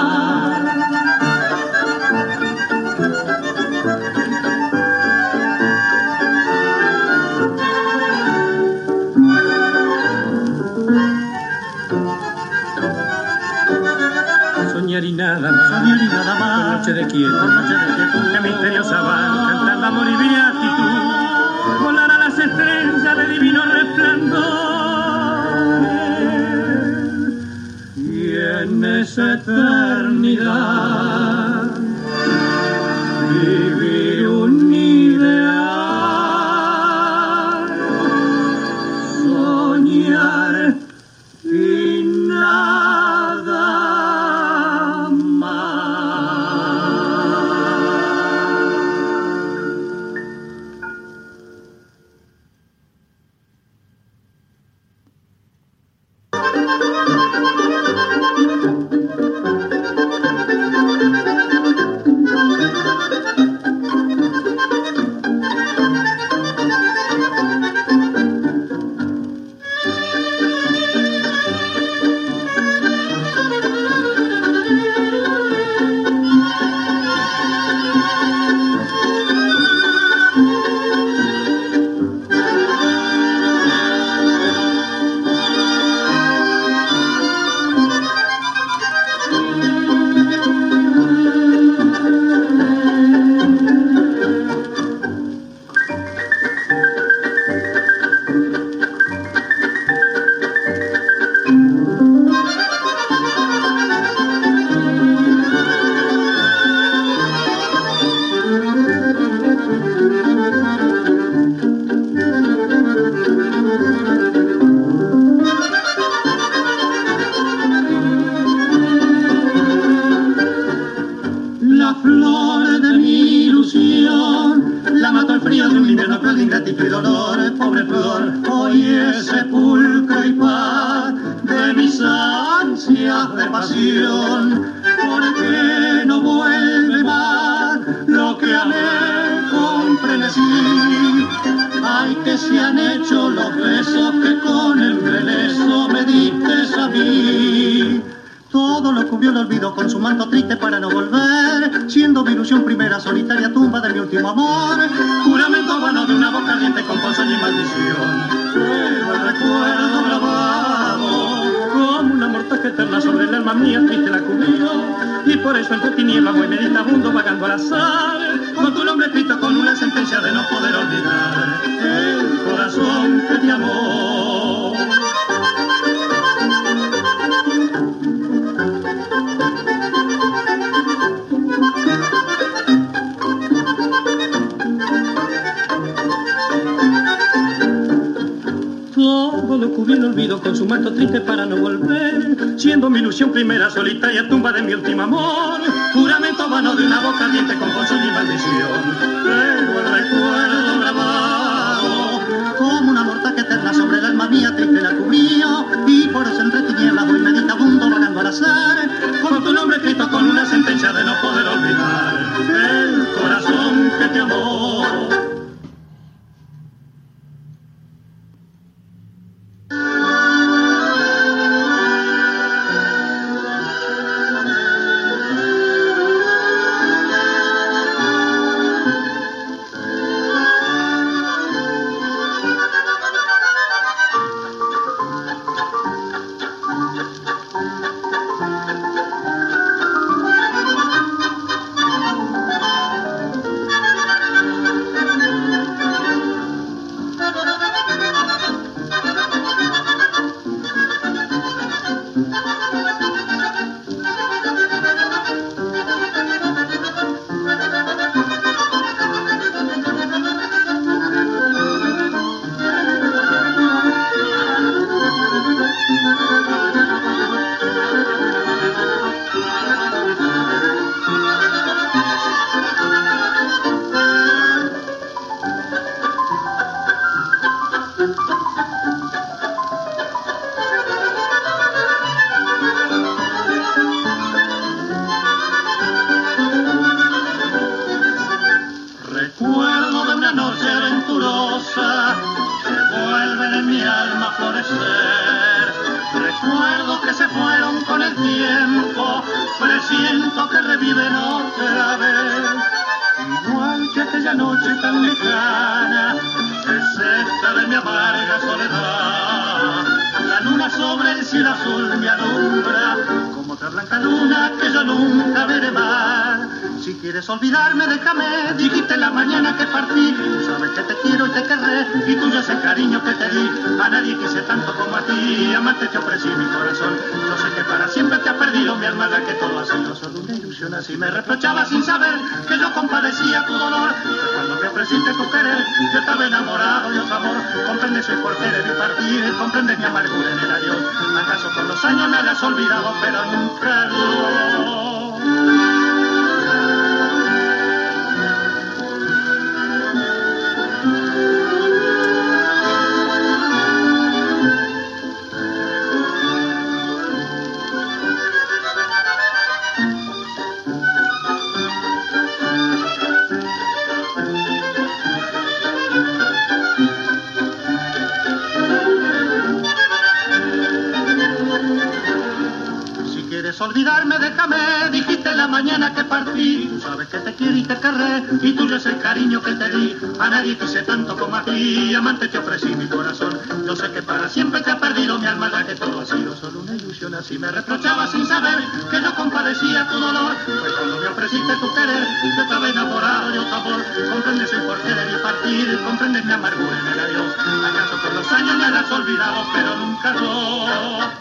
Así me reprochaba sin saber que yo compadecía tu dolor. Pues cuando me ofreciste tu querer, yo estaba enamorado de otro amor. Comprendes el porqué de mi partir, comprendes mi amargura en el adiós. Acaso por los años me has olvidado, pero nunca lo...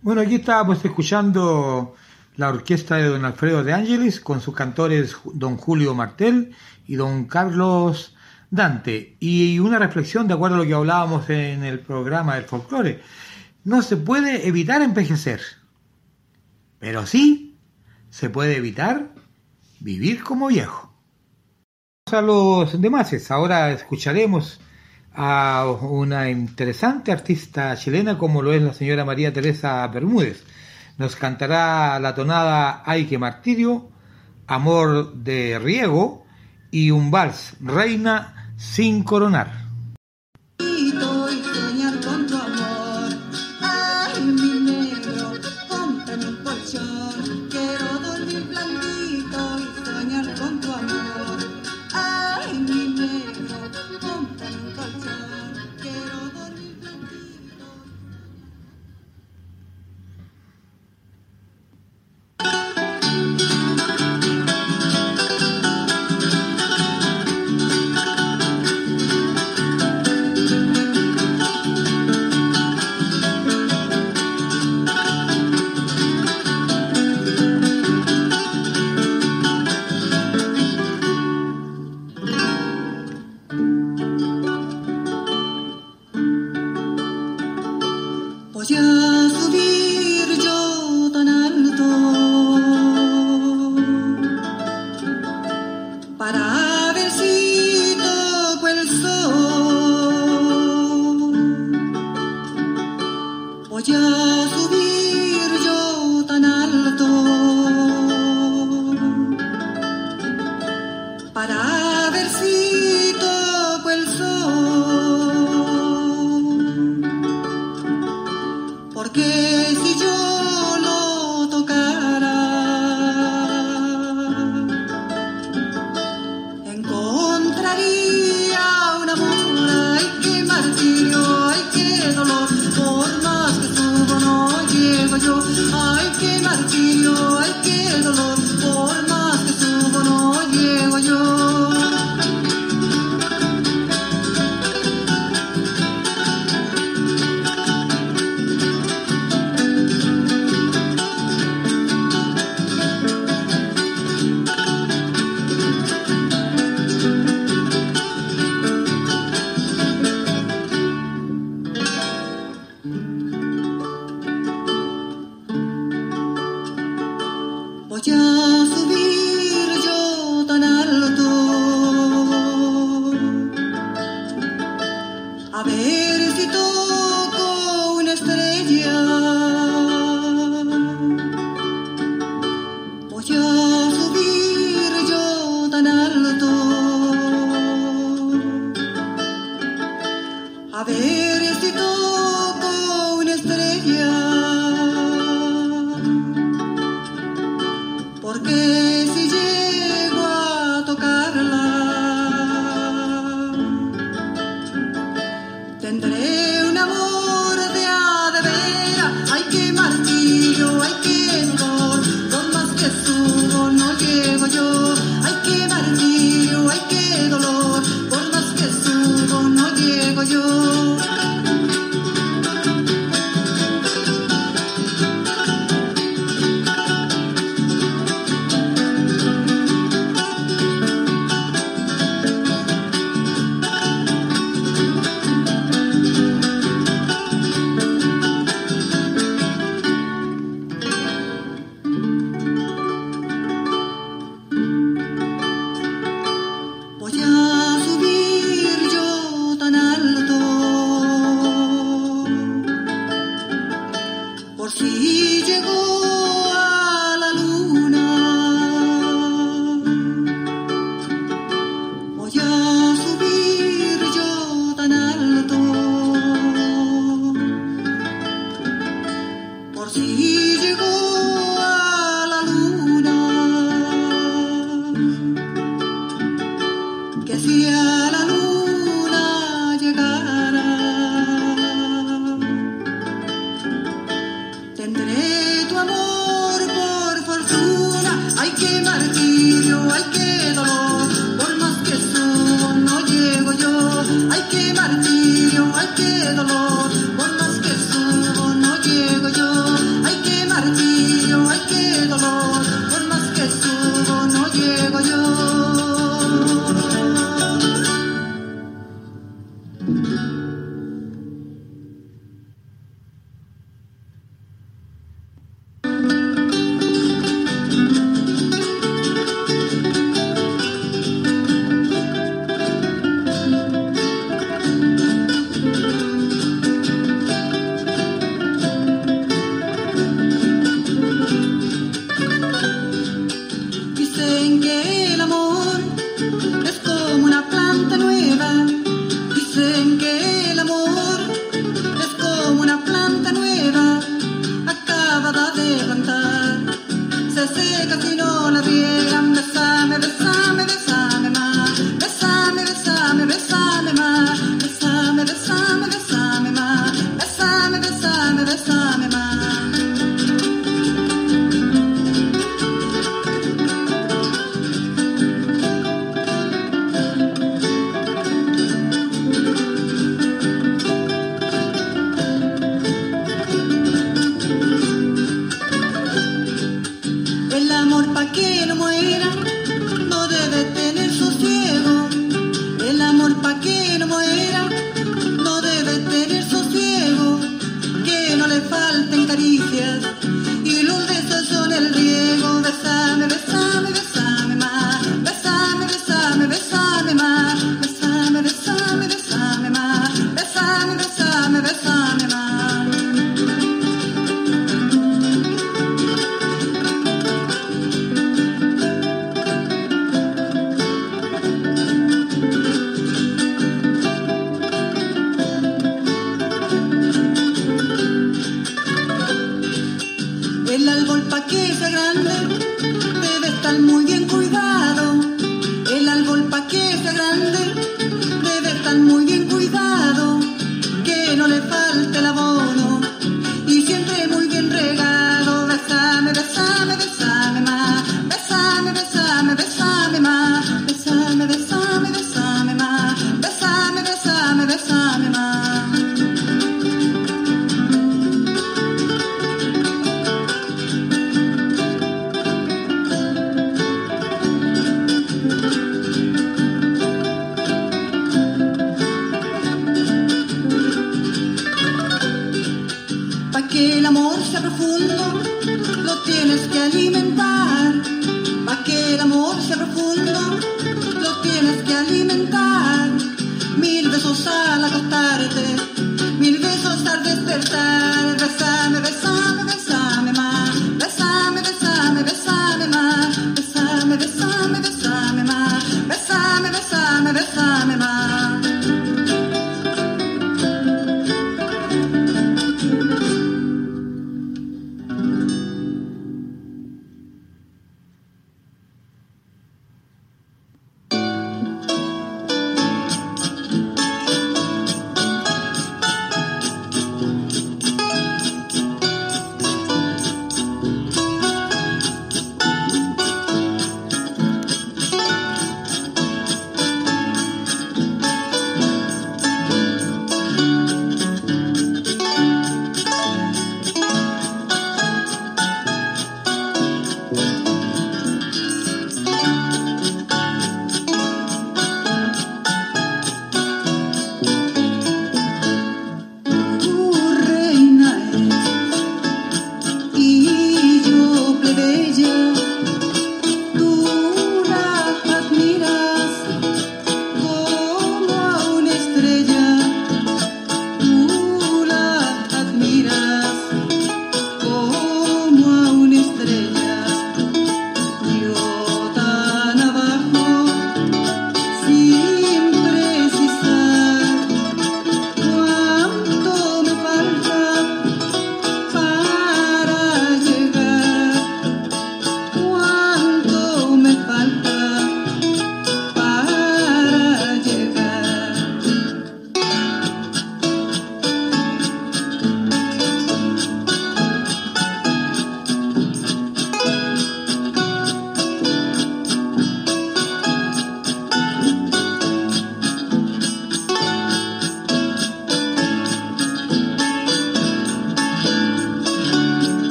Bueno, aquí estábamos escuchando la orquesta de don Alfredo de Ángeles con sus cantores don Julio Martel y don Carlos Dante. Y una reflexión de acuerdo a lo que hablábamos en el programa del folclore. No se puede evitar envejecer, pero sí se puede evitar vivir como viejo. A los demás, ahora escucharemos a una interesante artista chilena como lo es la señora María Teresa Bermúdez. Nos cantará la tonada Ay que martirio, Amor de riego y un vals, Reina sin coronar.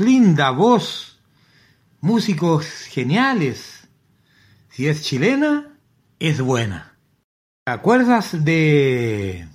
linda voz, músicos geniales. Si es chilena, es buena. ¿Te acuerdas de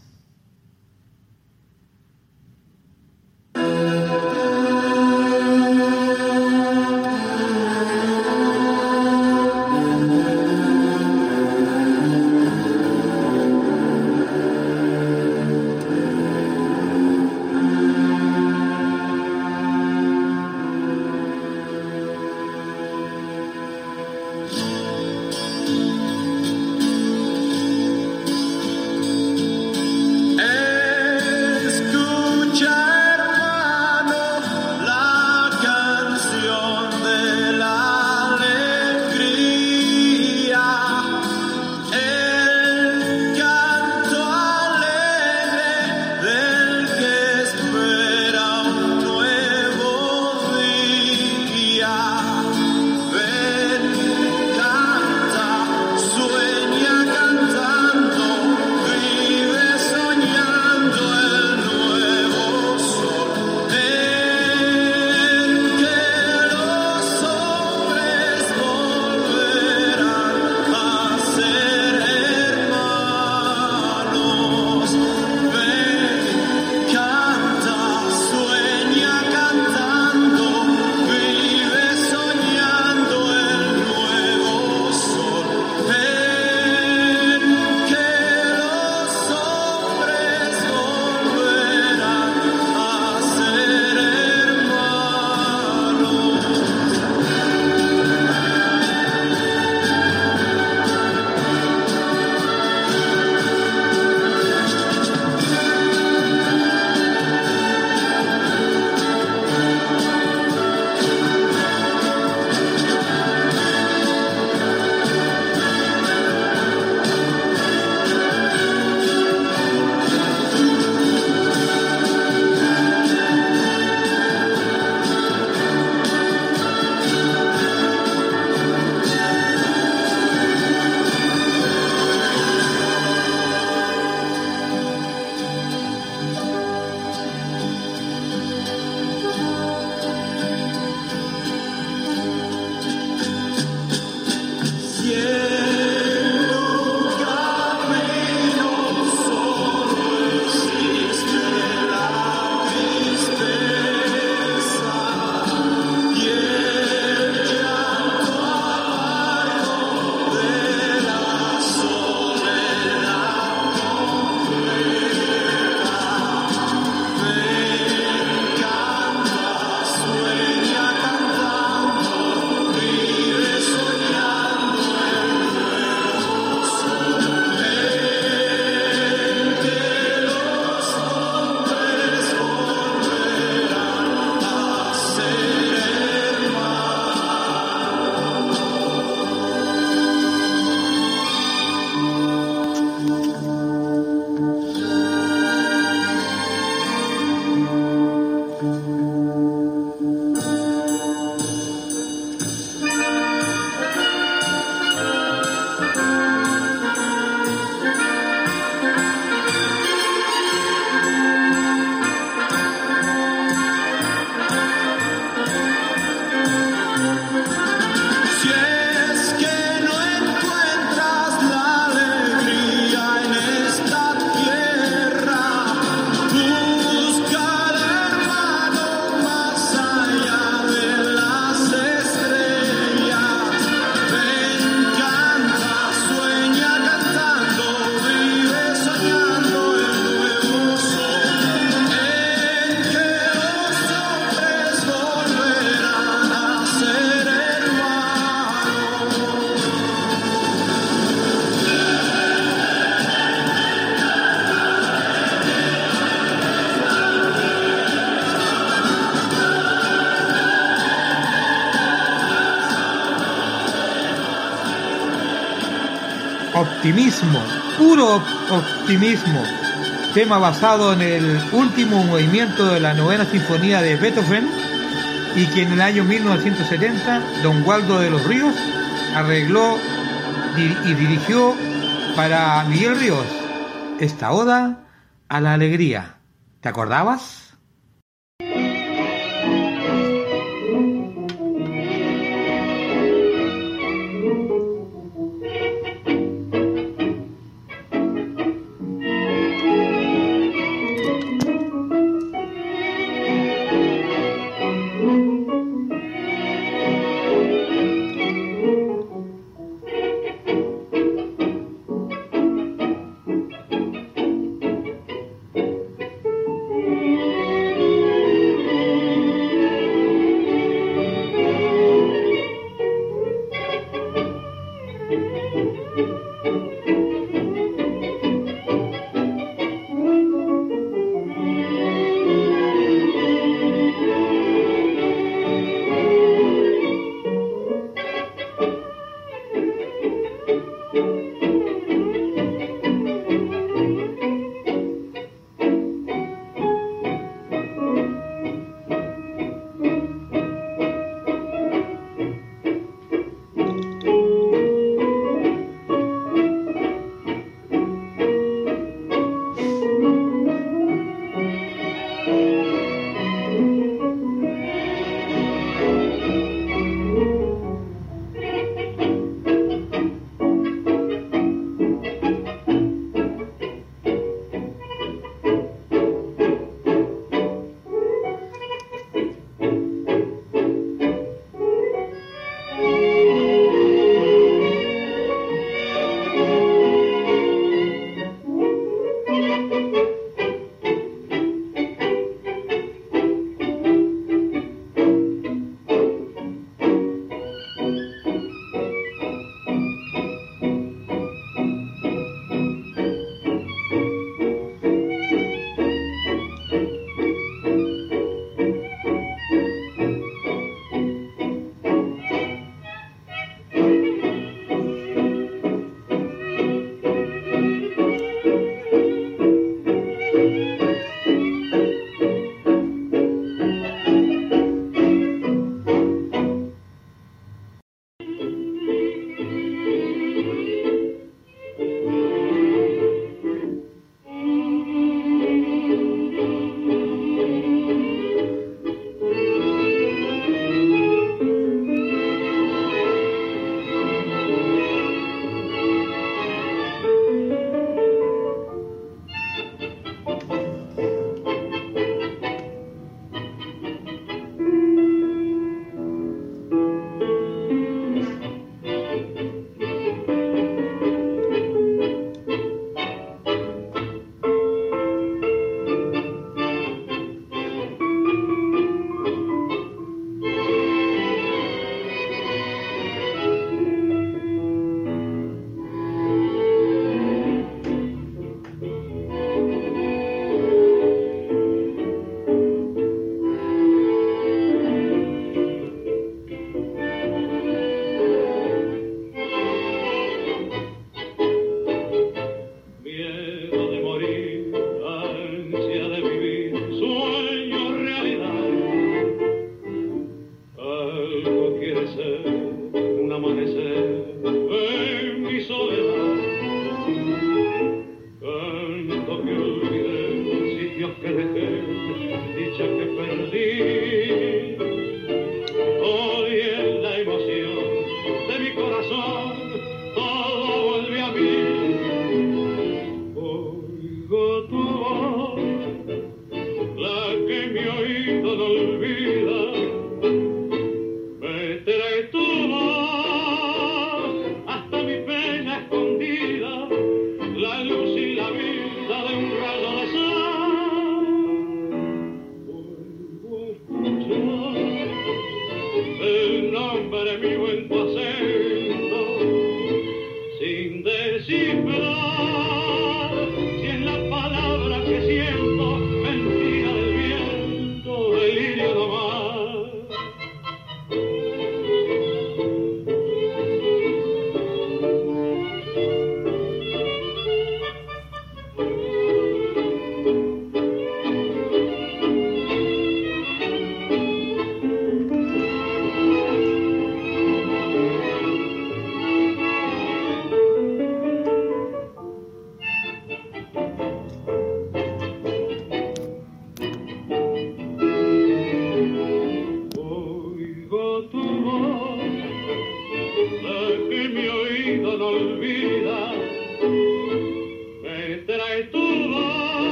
Optimismo, puro optimismo. Tema basado en el último movimiento de la novena sinfonía de Beethoven y que en el año 1970 Don Waldo de los Ríos arregló y dirigió para Miguel Ríos esta oda a la alegría. ¿Te acordabas?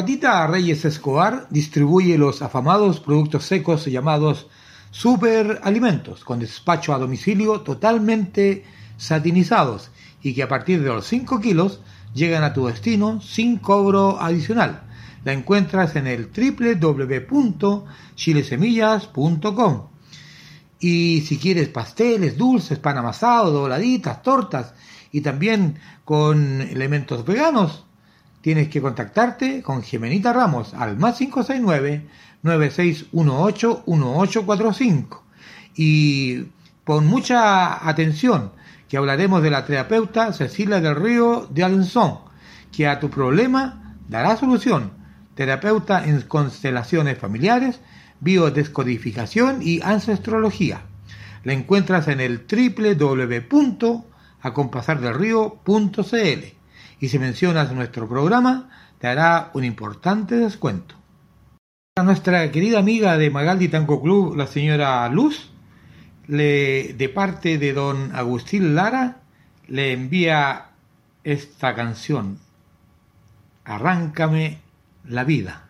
Patita Reyes Escobar distribuye los afamados productos secos llamados superalimentos con despacho a domicilio totalmente satinizados y que a partir de los 5 kilos llegan a tu destino sin cobro adicional. La encuentras en el www.chilesemillas.com. Y si quieres pasteles, dulces, pan amasado, dobladitas, tortas y también con elementos veganos, tienes que contactarte con Gemenita Ramos al más 569-9618-1845. Y pon mucha atención que hablaremos de la terapeuta Cecilia del Río de Alençon, que a tu problema dará solución. Terapeuta en constelaciones familiares, biodescodificación y ancestrología. La encuentras en el www.acompasardelrío.cl y si mencionas nuestro programa te hará un importante descuento. A nuestra querida amiga de Magaldi Tango Club, la señora Luz, le, de parte de don Agustín Lara, le envía esta canción, Arráncame la vida.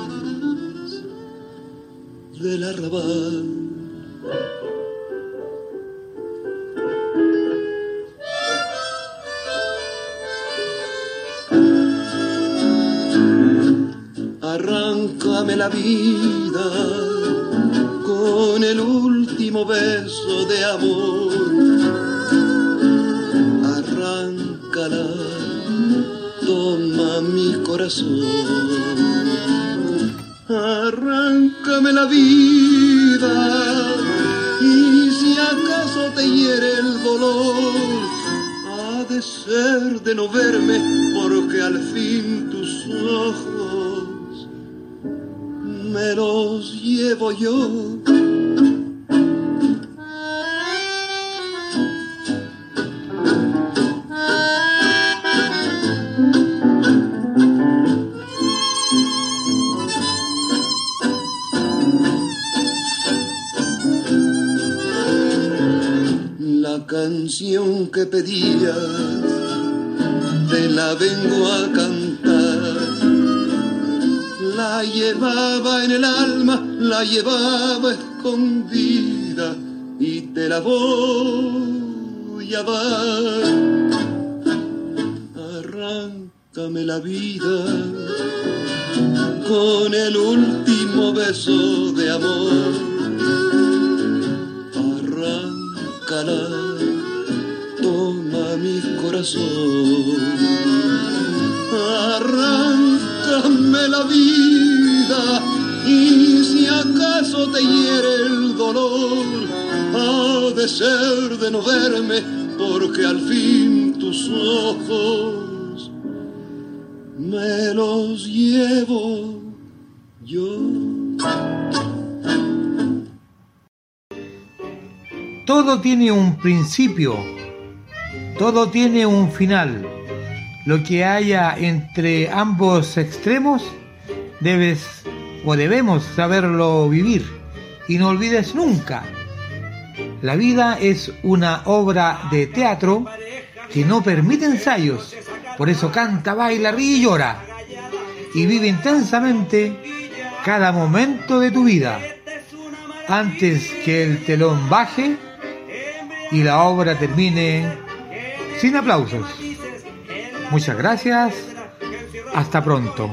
del. Arráncame la vida con el último beso de amor. Arráncala, toma mi corazón. Arráncame la vida y si acaso te hiere el dolor, ha de ser de no verme porque al fin tus ojos me los llevo yo. Canción que pedías te la vengo a cantar. La llevaba en el alma, la llevaba escondida y te la voy a dar. Arráncame la vida con el último beso de amor. Arráncala, mi corazón. Arráncame la vida y si acaso te hiere el dolor, ha de ser de no verme porque al fin tus ojos me los llevo yo.
Todo tiene un principio, todo tiene un final. Lo que haya entre ambos extremos debes o debemos saberlo vivir y no olvides nunca. La vida es una obra de teatro que no permite ensayos, por eso canta, baila, ríe y llora y vive intensamente cada momento de tu vida antes que el telón baje y la obra termine sin aplausos. Muchas gracias. Hasta pronto.